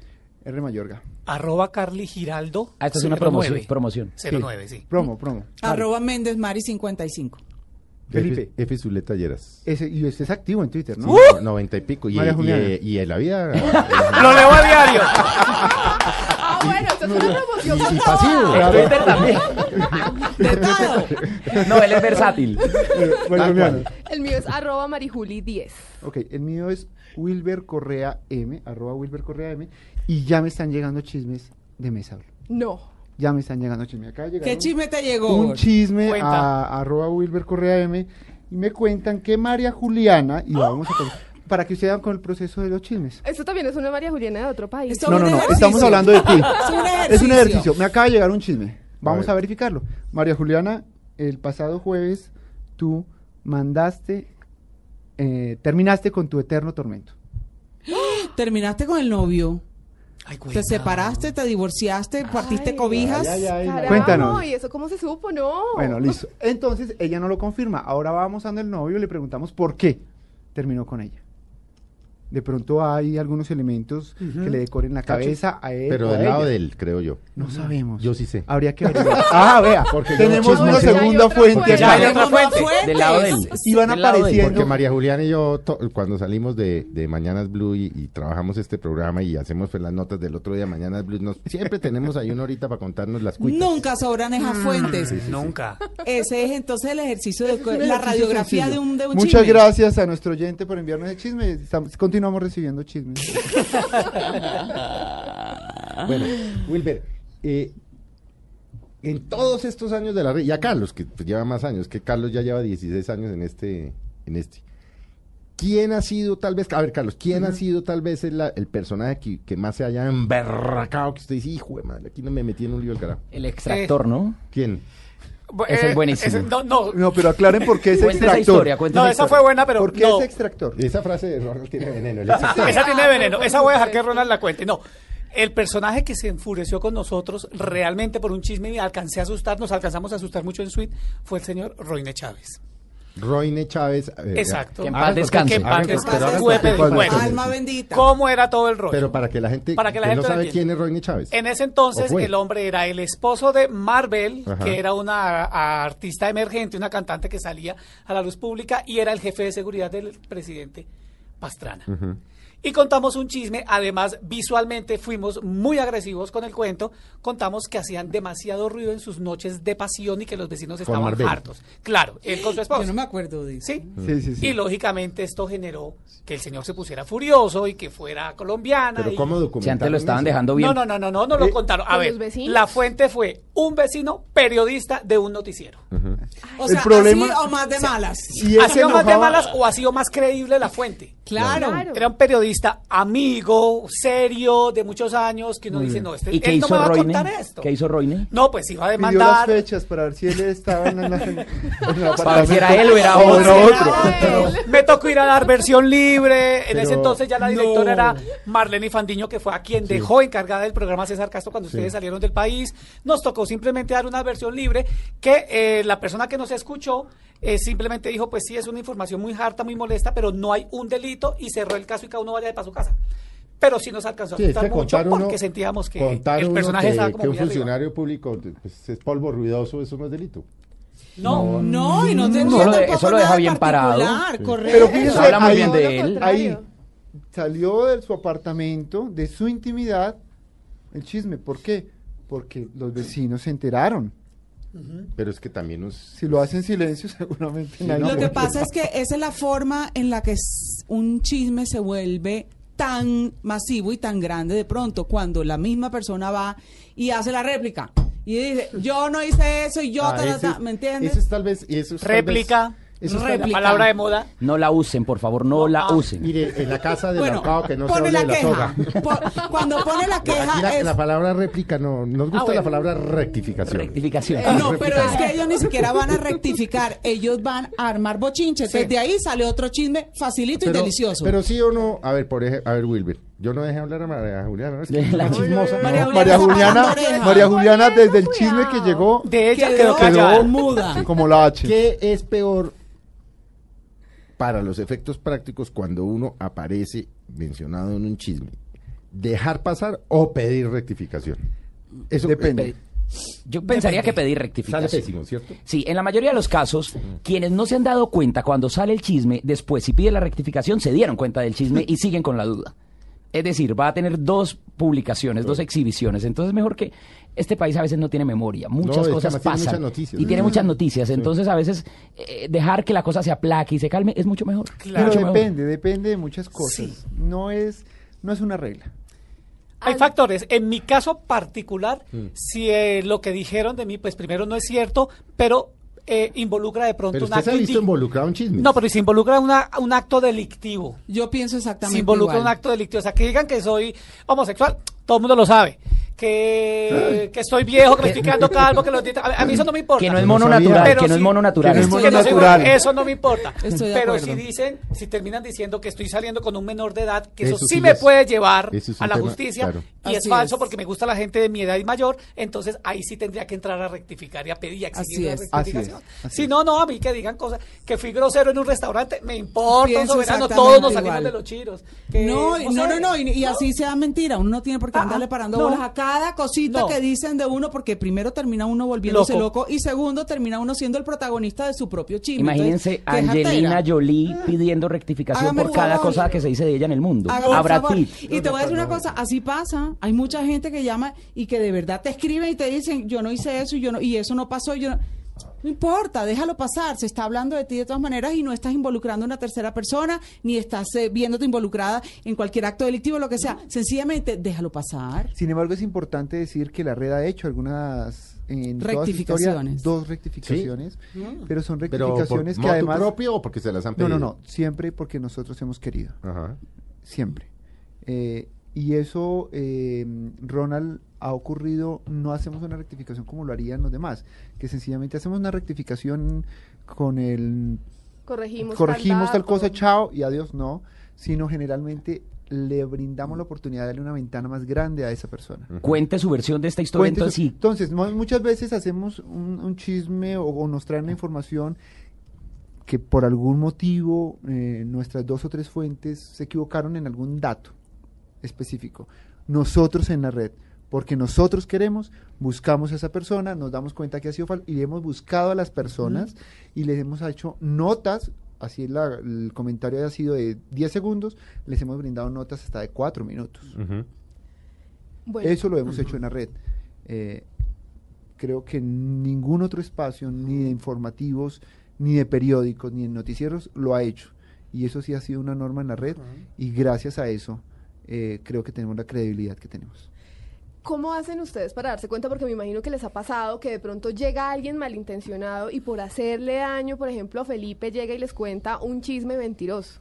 R Mayorga. Arroba Carly Giraldo. Ah, esta es una 09. promoción. promoción. 09, sí. Promo, promo. Arroba Méndez Mari 55. Felipe. F, F Zuleta Lleras. Ese, y usted es activo en Twitter, ¿no? Sí, noventa y pico. Y, y- Juliana. y en la vida. Lo leo a diario. Ah, bueno, esto es una promoción. y, pasivo. ver, Twitter también. De todo. No, él es versátil. Eh. El mío es arroba marijuli10. Ok, el mío es Wilber Correa M, arroba Wilber Correa M, y ya me están llegando chismes de Mesa. No. Ya me están llegando chismes. Acá ¿Qué chisme te llegó? Un chisme Cuenta. a arroba Wilber Correa M, y me cuentan que María Juliana, y vamos a para que ustedes vean con el proceso de los chismes. Esto también es una María Juliana de otro país. No, no, no, ejercicio. estamos hablando de ti. Es un ejercicio. Es un ejercicio. Me acaba de llegar un chisme. Vamos ver. a verificarlo. María Juliana, el pasado jueves tú mandaste, eh, terminaste con tu eterno tormento. Terminaste con el novio. Ay, Te separaste, te divorciaste, partiste Ay. cobijas. Ay, ay, ay, Carajo, Cuéntanos. ¿y eso cómo se supo? No. Bueno, listo. Entonces ella no lo confirma. Ahora vamos a el novio y le preguntamos por qué terminó con ella. De pronto hay algunos elementos que le decoren la cabeza a él. Pero o a del lado de él, creo yo. No sabemos. Yo sí sé. Habría que averiguar. ah, vea, Porque tenemos una segunda fuente. fuente. Ya hay otra fuente. Del lado de él. De él. apareciendo. Porque María Juliana y yo, to- cuando salimos de, de Mañanas Blue y, y trabajamos este programa y hacemos pues, las notas del otro día, Mañanas Blue, nos, siempre tenemos ahí una horita para contarnos las cuitas. Nunca sobran esas fuentes. Nunca. Ese es entonces el ejercicio de Es la radiografía sencillo. de un, de un Muchas chisme. gracias a nuestro oyente por enviarnos el chisme. Estamos- continuamos recibiendo chismes. Bueno, Wilber, eh, en todos estos años de la red, y a Carlos, que pues, lleva más años, que Carlos ya lleva 16 años en este, en este. ¿Quién ha sido tal vez, a ver Carlos, quién ha sido tal vez el, el personaje que, que más se haya emberracado, que usted dice, hijo de madre, aquí no me metí en un lío el carajo? El extractor, ¿no? ¿Quién? Ese es buenísimo. ese- no, no, No, pero aclaren por qué es Cuente esa extractor. historia, no, esa historia. fue buena, pero ¿Por qué no. es extractor? Esa frase de Ronald tiene veneno. Esa tiene veneno. Esa voy a dejar que Ronald la cuente. No. El personaje que se enfureció con nosotros realmente por un chisme y alcancé a asustar, nos alcanzamos a asustar mucho en suite, fue el señor Roine Chávez. Roine Chávez. eh, Exacto. Que en haga paz descanse. Que en paz descanse. pero hagan- Fue pedir- ¿cuál- bueno. cuál- Alma bendita. ¿Cómo era todo el rollo? Pero para que la gente, Para que la no gente lo sabe quién es Roine Chávez. En ese ¿O entonces el hombre era el esposo de Marvel, Ajá. que era una a- artista emergente, una cantante que salía a la luz pública y era el jefe de seguridad del presidente Pastrana. Y contamos un chisme, además visualmente fuimos muy agresivos con el cuento, contamos que hacían demasiado ruido en sus noches de pasión y que los vecinos estaban hartos. Claro, él con su esposa. Yo no me acuerdo de eso. ¿Sí? Sí, sí, sí. Y lógicamente esto generó que el señor se pusiera furioso y que fuera colombiana. Pero y- ¿cómo Si documentaron antes lo estaban eso? dejando bien. no, no, no, no, no, no lo Eh, contaron. A ¿con ver, la fuente fue un vecino periodista de un noticiero. O El sea, problema- así o más de malas. ¿Ha sido más de malas o ha sido más creíble la fuente? Claro. Claro. Era un periodista amigo, serio, de muchos años, que uno dice, no, este, ¿Y qué él no me va a contar esto. ¿Qué hizo Roine? No, pues iba a Pidió las demandar. fechas para ver si él estaba en la... en la- en el Para ver si era él o era otro. otro. Era él. Me tocó ir a dar versión libre. En ese entonces ya la directora No. era Marlene Fandiño, que fue a quien dejó encargada del programa César Castro cuando ustedes salieron del país. Nos tocó simplemente dar una versión libre que eh, la persona que nos escuchó eh, simplemente dijo, pues sí, es una información muy harta, muy molesta, pero no hay un delito y cerró el caso y cada uno vaya de para su casa. Pero sí nos alcanzó a es que mucho contar uno, porque sentíamos que contar el personaje que, estaba como que un arriba. funcionario público pues, es polvo ruidoso, eso no es delito. No, No, y no tendría Eso lo de- tampoco eso lo deja bien parado. Sí. correcto. Pero fíjese, Habla muy ahí- bien de él. Ahí salió de su apartamento, de su intimidad, el chisme. ¿Por qué? Porque los vecinos se enteraron. Pero es que también nos... Si lo hacen en silencio, seguramente nadie Lo lo que pasa es que esa es la forma en la que un chisme se vuelve tan masivo y tan grande de pronto cuando la misma persona va y hace la réplica y dice yo no hice eso y yo Ah, ta, ta, ese ta", es- ¿me entiendes? Eso es tal vez... y Eso es tal réplica, vez- eso es la palabra de moda. No la usen, por favor, no la ah, usen. Mire, en la casa del bueno, ahorcado que no se pone hable la de la queja. soga. Cuando pone la queja la, es- la palabra réplica no, nos gusta Ah, bueno. la palabra rectificación. Rectificación. Eh, no, pero es que ellos ni siquiera van a rectificar, ellos van a armar bochinches. Desde ahí sale otro chisme facilito y Pero, delicioso. pero sí o no, a ver, por ejemplo, a ver, Wilber, yo no dejé hablar a María Juliana, ¿no? Es que- La chismosa. María No, María Juliana. María Juliana desde el chisme que llegó De ella Quedó- quedó quedó muda. como la H. ¿Qué es peor para los efectos prácticos cuando uno aparece mencionado en un chisme? dejar pasar o pedir rectificación. Eso Depende. Yo pensaría que pedir Sale rectificación. pésimo, ¿cierto? Sí, en la mayoría de los casos, quienes no se han dado cuenta cuando sale el chisme, después si pide la rectificación, se dieron cuenta del chisme y siguen con la duda. Es decir, va a tener dos publicaciones, dos exhibiciones. Entonces, mejor que este país a veces no tiene memoria. Muchas cosas además tiene pasan. muchas noticias. Y tiene muchas noticias. Entonces, a veces eh, dejar que la cosa se aplaque y se calme es mucho mejor. Pero Mucho mejor. depende, depende de muchas cosas. No es no es una regla. Hay factores. En mi caso particular, Mm. si eh, lo que dijeron de mí, pues primero no es cierto, pero eh, involucra de pronto Pero un usted se acto ha visto involucrado en chismes. No, pero si involucra una, un acto delictivo. Yo pienso exactamente Si involucra igual. un acto delictivo. O sea, que digan que soy homosexual, todo el mundo lo sabe. Que, que estoy viejo, que me estoy quedando calvo, que los dientes- a, a mí eso no me importa. Que no es mono natural, que no es mono natural. Que no es mono Que no soy- natural. eso no me importa. Estoy Pero si dicen, si terminan diciendo que estoy saliendo con un menor de edad, que eso, Eso sí, sí me es- puede llevar a la tema, justicia claro. y es falso es. porque me gusta la gente de mi edad y mayor, entonces ahí sí tendría que entrar a rectificar y a pedir y a exigir Así una es. rectificación. Así es, así si no, no, a mí que digan cosas, que fui grosero en un restaurante, me importa, un soberano, todos nos salimos igual. de los chiros. Que, No, no, no, no, y, y así sea mentira. Uno no tiene por qué Ah, andarle parando no. bolas a cada cosita No. que dicen de uno, porque primero termina uno volviéndose Loco. loco. y segundo termina uno siendo el protagonista de su propio chisme. Imagínense Entonces, Angelina. Jolie pidiendo rectificación Hágame por cada favor. cosa que se dice de ella en el mundo. Favor. Pitt. Y te voy a decir una cosa, así pasa. Hay mucha gente que llama y que de verdad te escriben y te dicen, yo no hice eso y yo no, y eso no pasó. y Yo no... No importa, déjalo pasar. Se está hablando de ti de todas maneras y no estás involucrando a una tercera persona, ni estás eh, viéndote involucrada en cualquier acto delictivo, lo que sea. Sencillamente, déjalo pasar. Sin embargo, es importante decir que la red ha hecho algunas en historia, Rectificaciones. dos rectificaciones, pero son Pero por rectificaciones que además propio o porque se las han No, pedido. no, no, siempre porque nosotros hemos querido, Ajá. siempre. Eh, y eso, eh, Ronald, ha ocurrido, no hacemos una rectificación como lo harían los demás, que sencillamente hacemos una rectificación con el Corregimos, corregimos tal cosa, chao y adiós, no, sino generalmente le brindamos la oportunidad de darle una ventana más grande a esa persona. Cuente su versión de esta historia. Cuente Entonces, su- Entonces, mu- muchas veces hacemos un, un chisme o, o nos traen una información que por algún motivo eh, nuestras dos o tres fuentes se equivocaron en algún dato específico. Nosotros en la red, porque nosotros queremos, buscamos a esa persona, nos damos cuenta que ha sido falso y hemos buscado a las personas y les hemos hecho notas, así la- el comentario ha sido de 10 segundos, les hemos brindado notas hasta de 4 minutos. Bueno, Eso lo hemos hecho en la red. Eh, creo que ningún otro espacio, ni de informativos, ni de periódicos, ni de noticieros, lo ha hecho. Y eso sí ha sido una norma en la red. Y gracias a eso, eh, creo que tenemos la credibilidad que tenemos. ¿Cómo hacen ustedes para darse cuenta? Porque me imagino que les ha pasado que de pronto llega alguien malintencionado y por hacerle daño, por ejemplo, a Felipe llega y les cuenta un chisme mentiroso.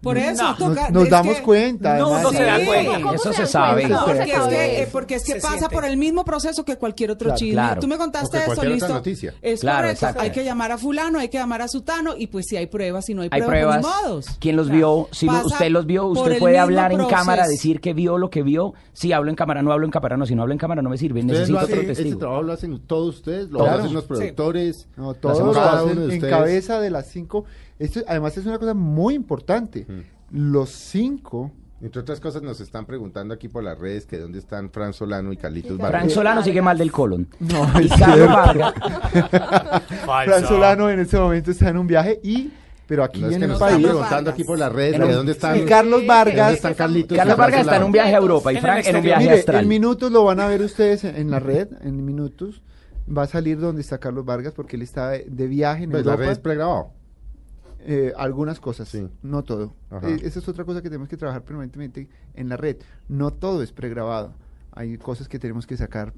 Por eso No. toca- Nos, nos es damos que- cuenta. No, además. no se da cuenta. ¿Cómo Eso se sabe. Porque es, que, eh, porque es que Se pasa siente. por el mismo proceso que cualquier otro Claro. chisme. Claro. Tú me contaste O que eso, cualquier otra listo. noticia. Es Claro, correcto. exacto. Hay que llamar a fulano, hay que llamar a sutano y pues si hay pruebas, si no hay hay pruebas, pruebas. pues ni modos. ¿Quién los Claro. vio? Si Pasa usted los vio, usted puede hablar en proceso. cámara, decir que vio lo que vio. Si hablo en cámara, no hablo en cámara, no. Si no hablo en cámara, no me sirve. Necesito otro este testigo. trabajo lo hacen todos ustedes, lo hacen los productores. Todos lo hacen en cabeza de las cinco. Esto, además es una cosa muy importante. Los cinco Entre otras cosas nos están preguntando aquí por las redes que dónde están Fran Solano y Carlitos Fran Vargas. Fran Solano sigue mal del colon. No, y es Carlos. Fran Solano en este momento está en un viaje y pero aquí No, es en que el nos país están preguntando aquí por las redes que dónde están, y Carlos ¿dónde Vargas están Carlitos. Carlos Fran Vargas está en un viaje a Europa y Frank en un viaje Mire, astral. en minutos lo van a ver ustedes en, en la red, en minutos va a salir donde está Carlos Vargas porque él está de, de viaje en Pues la Europa. red es pregrabado. Eh, algunas cosas, Sí. no todo. Eh, esa es otra cosa que tenemos que trabajar permanentemente en la red. No todo es pregrabado. Hay cosas que tenemos que sacar.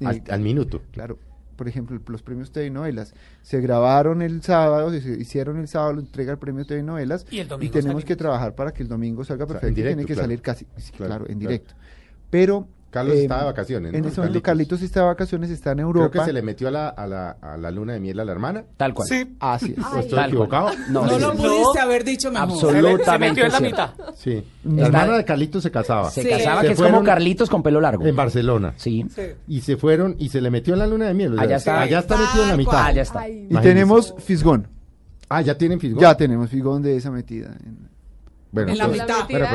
eh, Al, al minuto. Claro. Por ejemplo, los premios TV Novelas se grabaron el sábado, se hicieron el sábado, entrega el premio TV Novelas Y el domingo tenemos salimos. que trabajar para que el domingo salga sea, en perfecto. y directo, tiene que claro. salir casi, sí, Claro, claro, en claro. directo. Pero Carlos eh, está de vacaciones, ¿no? En este momento Carlitos. Carlitos está de vacaciones, está en Creo Europa. que se le metió a la, a la, a la luna de miel a la hermana. Tal cual. Sí, Así es. ¿O Ay. estoy Tal equivocado? No, No sí, lo pudiste haber dicho mejor. Absoluto. se, me- se metió en la mitad. Sí. La hermana de Carlitos se casaba. Se Sí. casaba, Se que es fueron como Carlitos con pelo largo. En Barcelona. Sí. Sí. Y se fueron y se le metió en la luna de miel. o sea, Allá está. Allá está metido en la mitad. Ah, ya está. Ay, Y tenemos Fisgón. Ah, ya tienen fisgón. Ya tenemos Fisgón de esa metida. en- Bueno, En la entonces- mitad. Pero,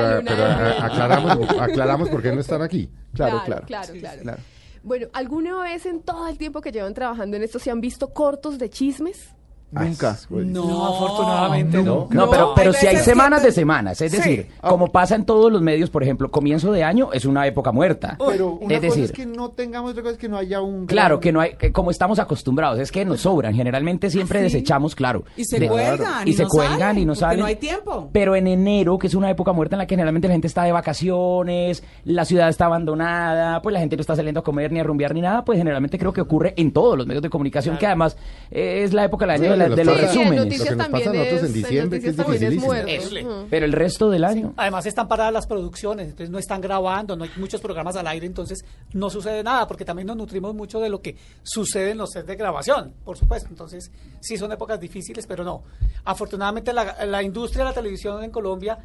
aclaramos, aclaramos por qué no están aquí. Claro, Claro, claro. claro, claro. Bueno, ¿alguna vez en todo el tiempo que llevan trabajando en esto se han visto cortos de chismes? Nunca. No, afortunadamente no. No, pero, No, pero si hay semanas te- de semanas, es Sí. decir, como pasa en todos los medios, por ejemplo, comienzo de año es una época muerta. Pero una es cosa decir, es que no tengamos, otra cosa es que no haya un... Claro, gran- que no hay, que como estamos acostumbrados, es que nos sobran. Generalmente siempre Sí. desechamos, claro. Y se De- cuelgan. y se no cuelgan salen, y no salen. no hay tiempo. Pero en enero, que es una época muerta en la que generalmente la gente está de vacaciones, la ciudad está abandonada, pues la gente no está saliendo a comer ni a rumbear ni nada, pues generalmente creo que ocurre en todos los medios de comunicación, que además eh, es la época del año de, la- Bueno, de los resúmenes. noticias Lo que nos pasa a nosotros en es- diciembre, que es dificilísimo. Eso. Ujú. Pero el resto del año. Además están paradas las producciones, entonces no están grabando, no hay muchos programas al aire, entonces no sucede nada, porque también nos nutrimos mucho de lo que sucede en los sets de grabación, por supuesto. Entonces sí son épocas difíciles, pero no. Afortunadamente la, la industria de la televisión en Colombia,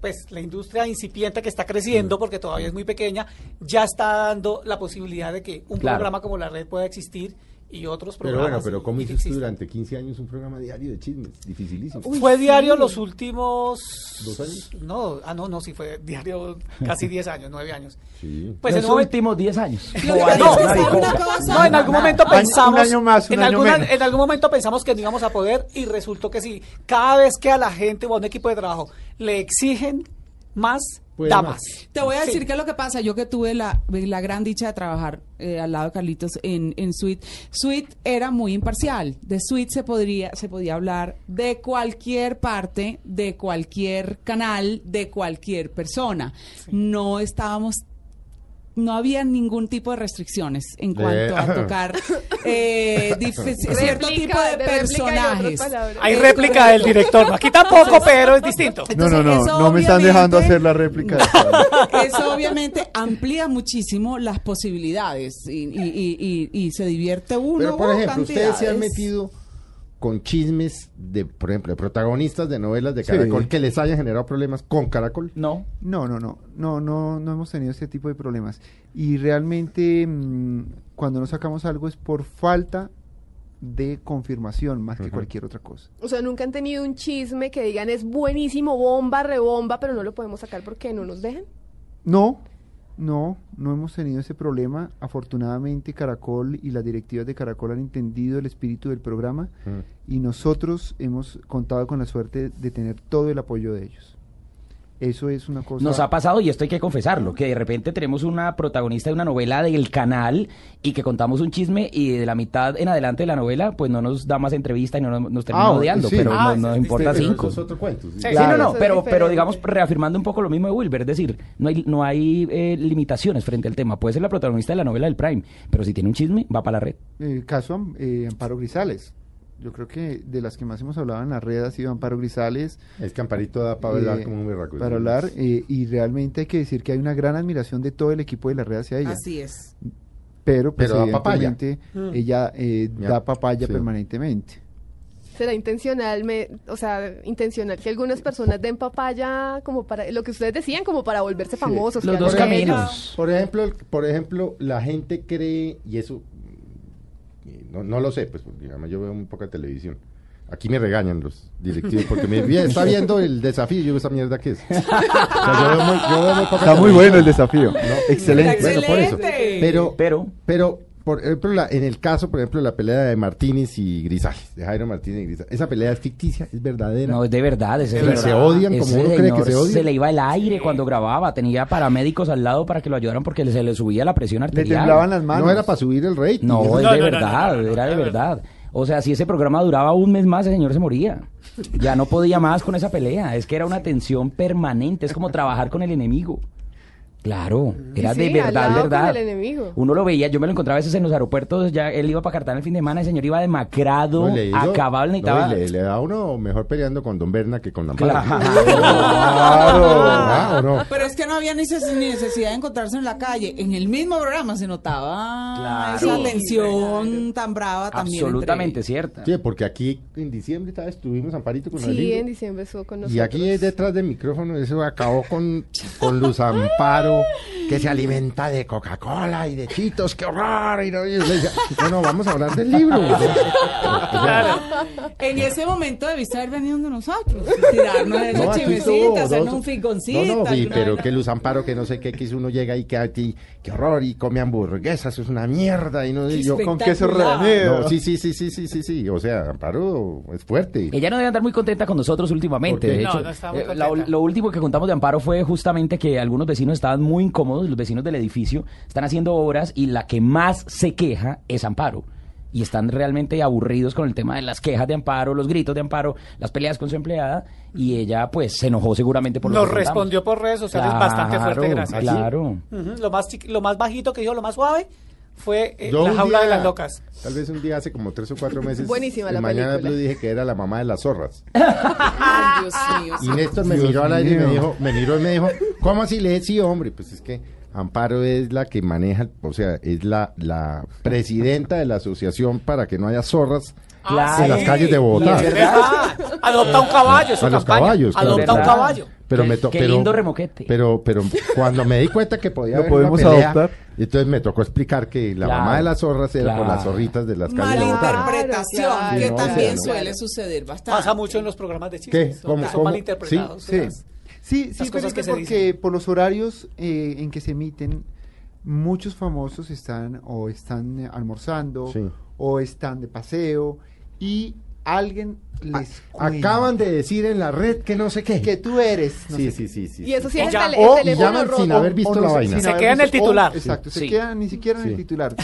pues la industria incipiente que está creciendo, porque todavía es muy pequeña, ya está dando la posibilidad de que un Claro. programa como la red pueda existir y otros Pero programas. bueno, pero ¿cómo hiciste durante 15 años un programa diario de chismes? Dificilísimo. Fue diario los últimos... ¿Dos años? No, ah, no, no, sí fue diario casi 10 años, 9 años. Sí. Pues los en últimos 10 años. Cosa- No, en algún momento pensamos. un año más, un en, año alguna- menos. en algún momento pensamos que no íbamos a poder y resultó que sí. Cada vez que a la gente o a un equipo de trabajo le exigen más, Puede da más. más. Te voy a Sí. decir qué es lo que pasa. Yo que tuve la, la gran dicha de trabajar eh, al lado de Carlitos en, en Suite. Suite era muy imparcial. De Suite se podría, se podía hablar de cualquier parte, de cualquier canal, de cualquier persona. No estábamos no había ningún tipo de restricciones en cuanto a tocar eh, cierto Réplica, tipo de personajes. Hay Es réplica del director. Aquí tampoco, pero es distinto. No, no, no, no me están dejando hacer la réplica. Eso obviamente amplía muchísimo las posibilidades y, y- y- y- y se divierte uno. Pero, por ejemplo, ustedes se han metido con chismes de, por ejemplo, de protagonistas de novelas de Sí. Caracol que les hayan generado problemas con Caracol. No. No, no, no, no, no, no hemos tenido este tipo de problemas. Y realmente mm, cuando no sacamos algo es por falta de confirmación más que cualquier otra cosa. O sea, nunca han tenido un chisme que digan es buenísimo, bomba, rebomba, pero no lo podemos sacar porque no nos dejan. No, no, no hemos tenido ese problema. Afortunadamente Caracol y las directivas de Caracol han entendido el espíritu del programa Mm. y nosotros hemos contado con la suerte de tener todo el apoyo de ellos. Eso es una cosa... Nos ha pasado, y esto hay que confesarlo, que de repente tenemos una protagonista de una novela del canal y que contamos un chisme y de la mitad en adelante de la novela, pues no nos da más entrevista y no nos, nos termina Ah, odiando, sí. pero Ah, no sí, importa cinco. eso es otro cuento. sí. Sí, Sí, Claro. no, no, Eso es pero, pero digamos, reafirmando un poco lo mismo de Wilber, es decir, no hay, no hay eh, limitaciones frente al tema. Puede ser la protagonista de la novela del Prime, pero si tiene un chisme, va para la red. Eh, caso eh, Amparo Grisales. Yo creo que de las que más hemos hablado en la red ha sido Amparo Grisales. Es que Amparito da para hablar eh, como un. Para hablar, eh, y realmente hay que decir que hay una gran admiración de todo el equipo de la red hacia ella. Así es. Pero, pues, Pero papaya. Mm. ella eh, Ya, da papaya sí. permanentemente. Será intencional, me- o sea, intencional que algunas personas den papaya como para lo que ustedes decían, como para volverse famosos. Los dos caminos. Por ejemplo, por ejemplo, la gente cree, y eso eh, no, no lo sé, pues porque además yo veo muy poca televisión. Aquí me regañan los directivos porque me "Bien, está viendo el desafío yo digo, esa mierda qué es. O sea, yo, veo muy, yo veo muy poca Está muy bueno el desafío. No, Excelente. Bueno, por eso. Pero, pero, por ejemplo, la- en el caso, por ejemplo, la pelea de Martínez y Grisales, de Jairo Martínez y Grisales, esa pelea es ficticia, es verdadera. no, es de verdad. Pero señor- se odian como ese uno cree que señor se odian. Se le iba el aire cuando grababa, tenía paramédicos al lado para que lo ayudaran porque se le subía la presión Le arterial. temblaban las manos. no era para subir el rating. No, es de no, verdad, no, no, no, era de verdad. O sea, si ese programa duraba un mes más, ese señor se moría. Ya no podía más con esa pelea. Es que era una tensión permanente. Es como trabajar con el enemigo. Claro, era Sí, de verdad, con verdad. el enemigo. Uno lo veía, yo me lo encontraba a veces en los aeropuertos, ya él iba para Cartagena el fin de semana, el señor iba demacrado, No, digo- acabado, necesitaba... le, le da uno mejor peleando con Don Berna que con Amparo. Claro. Ah, ¿o no? Pero es que no había ni necesidad de encontrarse en la calle. En el mismo programa se notaba Claro. esa Sí. tensión tan brava también. Absolutamente cierta. Sí, porque aquí en diciembre ¿sabes? estuvimos Amparito con Sí, en diciembre estuvo con nosotros. Y aquí detrás del micrófono eso acabó con, con Luz Amparo, Que se alimenta de Coca-Cola y de chitos, qué horror. Y no, y decía, no, no, vamos a hablar del libro. O sea, En ese momento debiste haber venido de nosotros, tirarnos de No, esa aquí chimecita, estuvo hacernos un ficoncito. No, no, vi, pero que Luz Amparo, que no sé qué, que si uno llega y que aquí, qué horror, y come hamburguesas, es una mierda, y no y yo Con queso rebanero. No, sí, sí, sí, sí, sí, sí, sí, o sea, Amparo es fuerte. Ella no debe andar muy contenta con nosotros últimamente. De No, hecho, no está muy eh, contenta. lo último que contamos de Amparo fue justamente que algunos vecinos estaban muy incómodos, los vecinos del edificio están haciendo obras y la que más se queja es Amparo. Y están realmente aburridos con el tema de las quejas de Amparo, los gritos de Amparo, las peleas con su empleada. Y ella, pues, se enojó seguramente por lo Nos que respondió por redes sociales bastante fuerte, Claro, gracias. Claro. Lo más lo más bajito que dijo, lo más suave, fue eh, la jaula de día- las locas. Tal vez un día hace como tres o cuatro meses. Buenísima en la Mañana película. Blue dije que era la mamá de las zorras. Ay, Dios mío. Y Néstor me Dios miró al aire y me dijo, me miró y me dijo, ¿cómo así le dije? Sí, hombre, pues es que Amparo es la que maneja, o sea, es la, la presidenta de la asociación para que no haya zorras Claro. en las calles de Bogotá. es Es. Adopta un caballo, su A los campaña. caballos, claro. Adopta un caballo. Pero Qué- me to- qué pero- lindo remoquete. Pero, pero cuando me di cuenta que podía Lo haber una podemos pelea, adoptar. entonces me tocó explicar que la Claro, mamá de las zorras era con claro. las zorritas de las calles. Malinterpretación, Claro, que también Sí, no, suele suceder bastante. Pasa mucho en los programas de ¿Qué? chistes. Son, ¿Cómo- son cómo? malinterpretados. Sí. Sí, sí, Las cosas Felipe, que porque dicen. por los horarios eh, en que se emiten, muchos famosos están o están eh, almorzando Sí. o están de paseo y alguien les cuenta Acaban de decir en la red que no sé qué. que tú eres. no sí, sé sí, sí, sí. Y eso sí es el, o- teléfono llaman rojo. sin haber visto no la sé, vaina. Se queda en el visto- o- titular. exacto, se Sí. queda ni siquiera en el titular.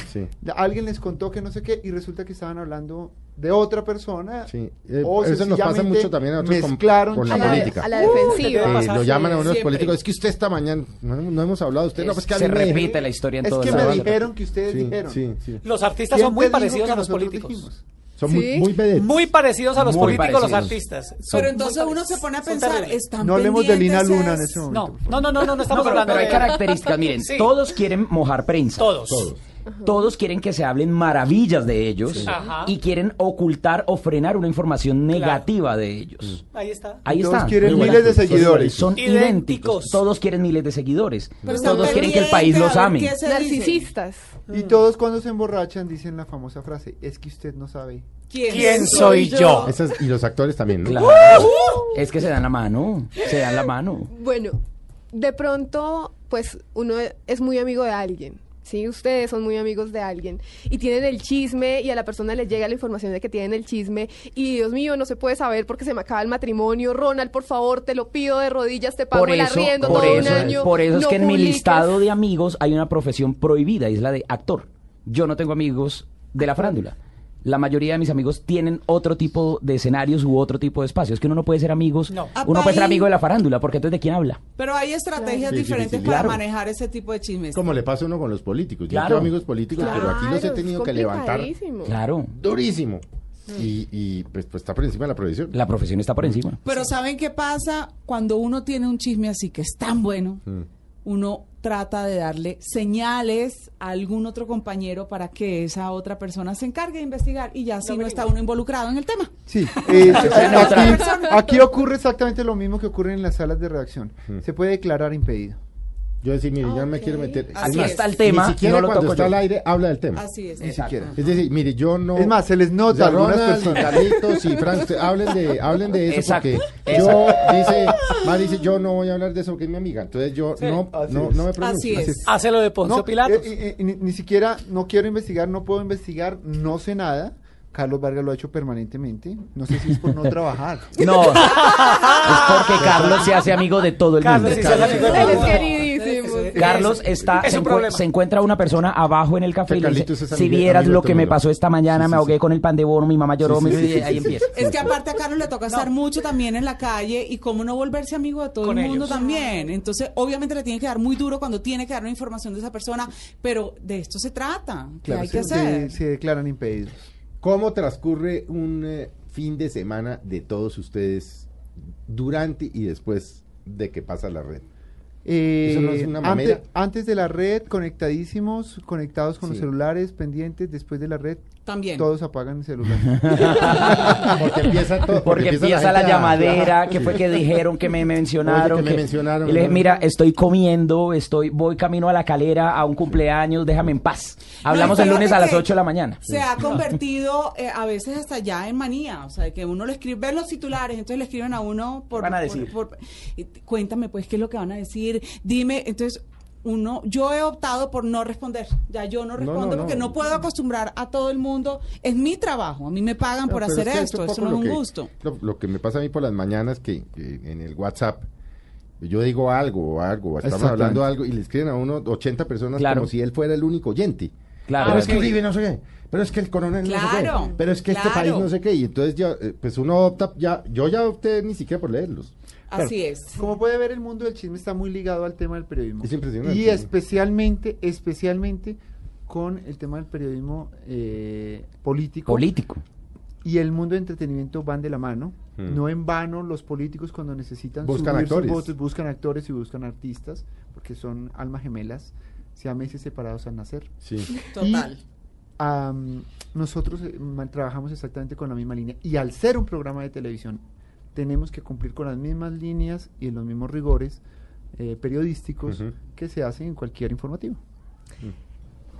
Alguien les contó que no sé qué y resulta que estaban hablando de otra persona. Sí, eh, o eso nos pasa mucho también a nosotros con- con la a la, política. a la Uh, defensiva. te Eh, lo llaman a unos siempre. políticos, es que usted esta mañana, no, no hemos hablado, usted no, pues que se repite la historia en Es que me dijeron que ustedes dijeron. sí, sí. Los artistas ¿Quién son muy parecidos a los políticos. Son ¿Sí? muy, muy vedettes. Muy parecidos a los Muy políticos, los artistas. Son Pero entonces uno se pone a pensar, están No hablemos de Lina Luna en es- ese momento. No, no, no, no, no, estamos pero, hablando pero hay de... características, miren, Sí. todos quieren mojar prensa. Todos. Todos. Todos quieren que se hablen maravillas de ellos y quieren ocultar o frenar una información negativa de ellos. Ahí está. Ahí Todos está. quieren Muy miles de seguidores. Son Idénticos. idénticos. Todos quieren miles de seguidores. Pero Todos quieren que el país los ame. Narcisistas. Y todos cuando se emborrachan dicen la famosa frase, es que usted no sabe. ¿Quién, ¿Quién soy yo? Esas- y los actores también, ¿no? Claro. Es que se dan la mano. Se dan la mano. Bueno, de pronto, pues uno es muy amigo de alguien. Sí, ustedes son muy amigos de alguien y tienen el chisme y a la persona le llega la información de que tienen el chisme y Dios mío, no se puede saber porque se me acaba el matrimonio. Ronald, por favor, te lo pido de rodillas, te pago Por el eso, arriendo por todo eso, un año. por eso es no que en mi listado de amigos hay una profesión prohibida, y es la de actor. Yo no tengo amigos de la farándula. La mayoría de mis amigos tienen otro tipo de escenarios u otro tipo de espacios. Es que uno no puede ser amigos, No. uno puede ser amigo de la farándula, porque entonces de quién habla. Pero hay estrategias Sí, sí, diferentes sí, para claro. manejar ese tipo de chismes. Como le pasa a uno con los políticos. Yo Claro. tengo amigos políticos, pero aquí los he Claro, tenido que levantar. Claro. durísimo. Y, y pues, pues está por encima de la provisión. La profesión está por encima. Pero ¿saben qué pasa cuando uno tiene un chisme así que es tan bueno? Mm. Uno trata de darle señales a algún otro compañero para que esa otra persona se encargue de investigar y ya así no está uno involucrado en el tema. Sí, eh, aquí, aquí ocurre exactamente lo mismo que ocurre en las salas de redacción. Se puede declarar impedido. Yo decir, mire, yo no me quiero meter. Así Es más, es. Está el tema, Ni siquiera no lo cuando toco está yo. al aire habla del tema. Así es. Ni siquiera. Es decir, mire, yo no. Es más, se les nota O sea, algunas personas. Y Frank, hablen de, hablen de eso Exacto, porque yo dice, Mar dice, yo no voy a hablar de eso porque es mi amiga. Entonces yo no, no, no me pronuncio. Así es. Hace lo de Poncio No, Pilatos. eh, eh, ni, ni siquiera, no quiero investigar, no puedo investigar, no sé nada. Carlos Vargas lo ha hecho permanentemente. No sé si es por no trabajar. No, es porque Carlos se hace amigo de todo el Carlos mundo. sí se hace amigo Carlos está, es se, se encuentra una persona abajo en el café y le dice, si vieras lo que me mundo". pasó esta mañana, Sí, me sí, ahogué sí. con el pan de bono, mi mamá lloró, Sí, me- sí, sí, sí, ahí sí, empieza. Es que aparte a Carlos le toca estar mucho también en la calle y cómo no volverse amigo de todo Con el mundo ellos. también. Entonces, obviamente le tiene que dar muy duro cuando tiene que dar una información de esa persona, pero de esto se trata, que hay que se, hacer. se declaran impedidos. ¿Cómo transcurre un eh, fin de semana de todos ustedes durante y después de que pasa la red? Eh, ¿Eso no es una antes, antes de la red, conectadísimos, conectados con los celulares, pendientes, después de la red, También. Todos apagan el celular. Porque empieza todo. Porque empieza la, llamadera, que fue que dijeron, que me mencionaron. Oye, que me mencionaron, Y le dije, ¿no? mira, estoy comiendo, estoy, voy camino a la calera a un cumpleaños, déjame en paz. Hablamos No, el lunes a las que 8 de la mañana. Se ha convertido eh, a veces hasta ya en manía, o sea, que uno le escribe, ven los titulares, entonces le escriben a uno por... Van a decir? por- cuéntame pues qué es lo que van a decir, dime, entonces uno, yo he optado por no responder, ya yo no no, respondo porque no. no puedo acostumbrar a todo el mundo, es mi trabajo, a mí me pagan por hacer es que esto, eso no es un que- gusto. Lo, lo que me pasa a mí por las mañanas que, que en el WhatsApp yo digo algo o algo, estamos hablando algo y le escriben a uno 80 personas Claro. como si él fuera el único oyente. Claro. pero es que. Uribe no sé qué, pero es que el coronel no sé Claro, qué, pero es que este claro. país no sé qué, y entonces ya, eh, pues uno opta, ya, yo ya opté ni siquiera por leerlos. Así es. Como puede ver, el mundo del chisme está muy ligado al tema del periodismo. Es impresionante, Y especialmente, especialmente con el tema del periodismo eh, político. Político. y el mundo de entretenimiento van de la mano. Mm. No en vano los políticos cuando necesitan Buscan subir sus votos buscan actores y buscan artistas porque son almas gemelas, sea meses separados al nacer. Sí. Total. Am, nosotros eh, trabajamos exactamente con la misma línea y al ser un programa de televisión tenemos que cumplir con las mismas líneas y los mismos rigores eh, periodísticos que se hacen en cualquier informativo.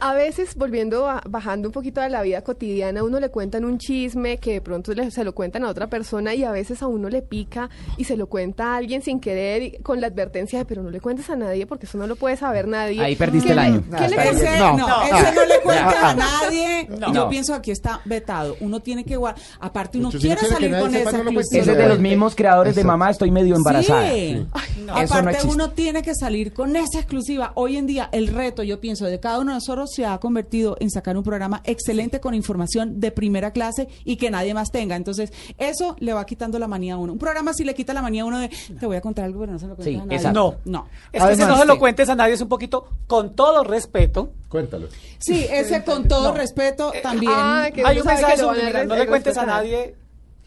A veces, volviendo, a- bajando un poquito a la vida cotidiana, a uno le cuentan un chisme que de pronto le- se lo cuentan a otra persona y a veces a uno le pica y se lo cuenta a alguien sin querer y con la advertencia de, pero no le cuentes a nadie porque eso no lo puede saber nadie. Ahí perdiste ¿Qué el le- año. ¿Qué le Ese, cuentas? no, No, ese no le cuentes Ah, a nadie. No. Yo pienso que aquí está vetado. Uno tiene que guardar. Aparte, uno Mucho, quiere salir con esa. Ese es de los mismos creadores de. Mamá, estoy medio embarazada. Sí. No Aparte, uno tiene que salir con esa exclusiva. Hoy en día, el reto, yo pienso, de cada uno de nosotros se ha convertido en sacar un programa excelente con información de primera clase y que nadie más tenga. Entonces, eso le va quitando la manía a uno. Un programa sí le quita la manía a uno de, te voy a contar algo, pero no se lo cuentes Sí, a nadie. exacto. No. No. Es que si Además, no se lo sí. cuentes a nadie es un poquito, con todo respeto, Cuéntalo. Sí, ese con todo No. respeto también. ah, que hay un mensaje subliminal, no le cuentes a respetar.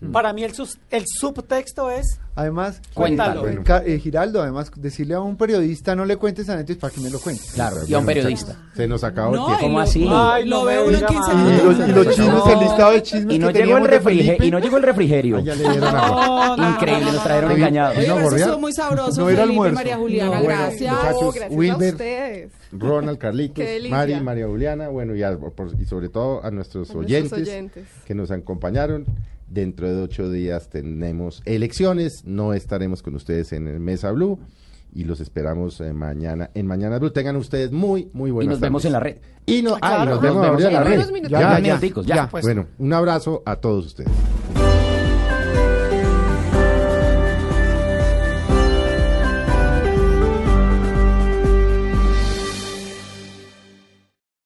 Nadie. Para mí el, sus- el subtexto es, Además, Cuéntalo. eh, Ca- eh, Giraldo, además, decirle a un periodista no le cuentes a nadie para que me lo cuente. Claro, y a un periodista. Se nos acabó el No, tiempo. y ¿Cómo lo- así? Ay, lo no ve me uno en diga 15 más. Y minutos. los, y los chismes, el listado de chismes Y no que llegó el refrigerio. Y no llegó el refrigerio. Ah, ya le dieron agua. No, no, Increíble, no, nos no, trajeron engañados. Oye, ¿Vino a pero eso muy sabroso, No era almuerzo. María Juliana, No, bueno, gracias. gracias a Wilber. ustedes. Ronald, Carlitos. Mari, María Juliana, bueno, y, a- por- y sobre todo a nuestros, oyentes. que nos acompañaron. Dentro de ocho días tenemos elecciones, no estaremos con ustedes en el Mesa Blue y los esperamos eh, mañana en Mañana Blue. Tengan ustedes muy, muy Y buenas nos vemos en la red. Y no, ah, y nos vemos Nos vemos ahorita en la red. Ya, Ya, ya, ya. Bueno, un abrazo a todos ustedes.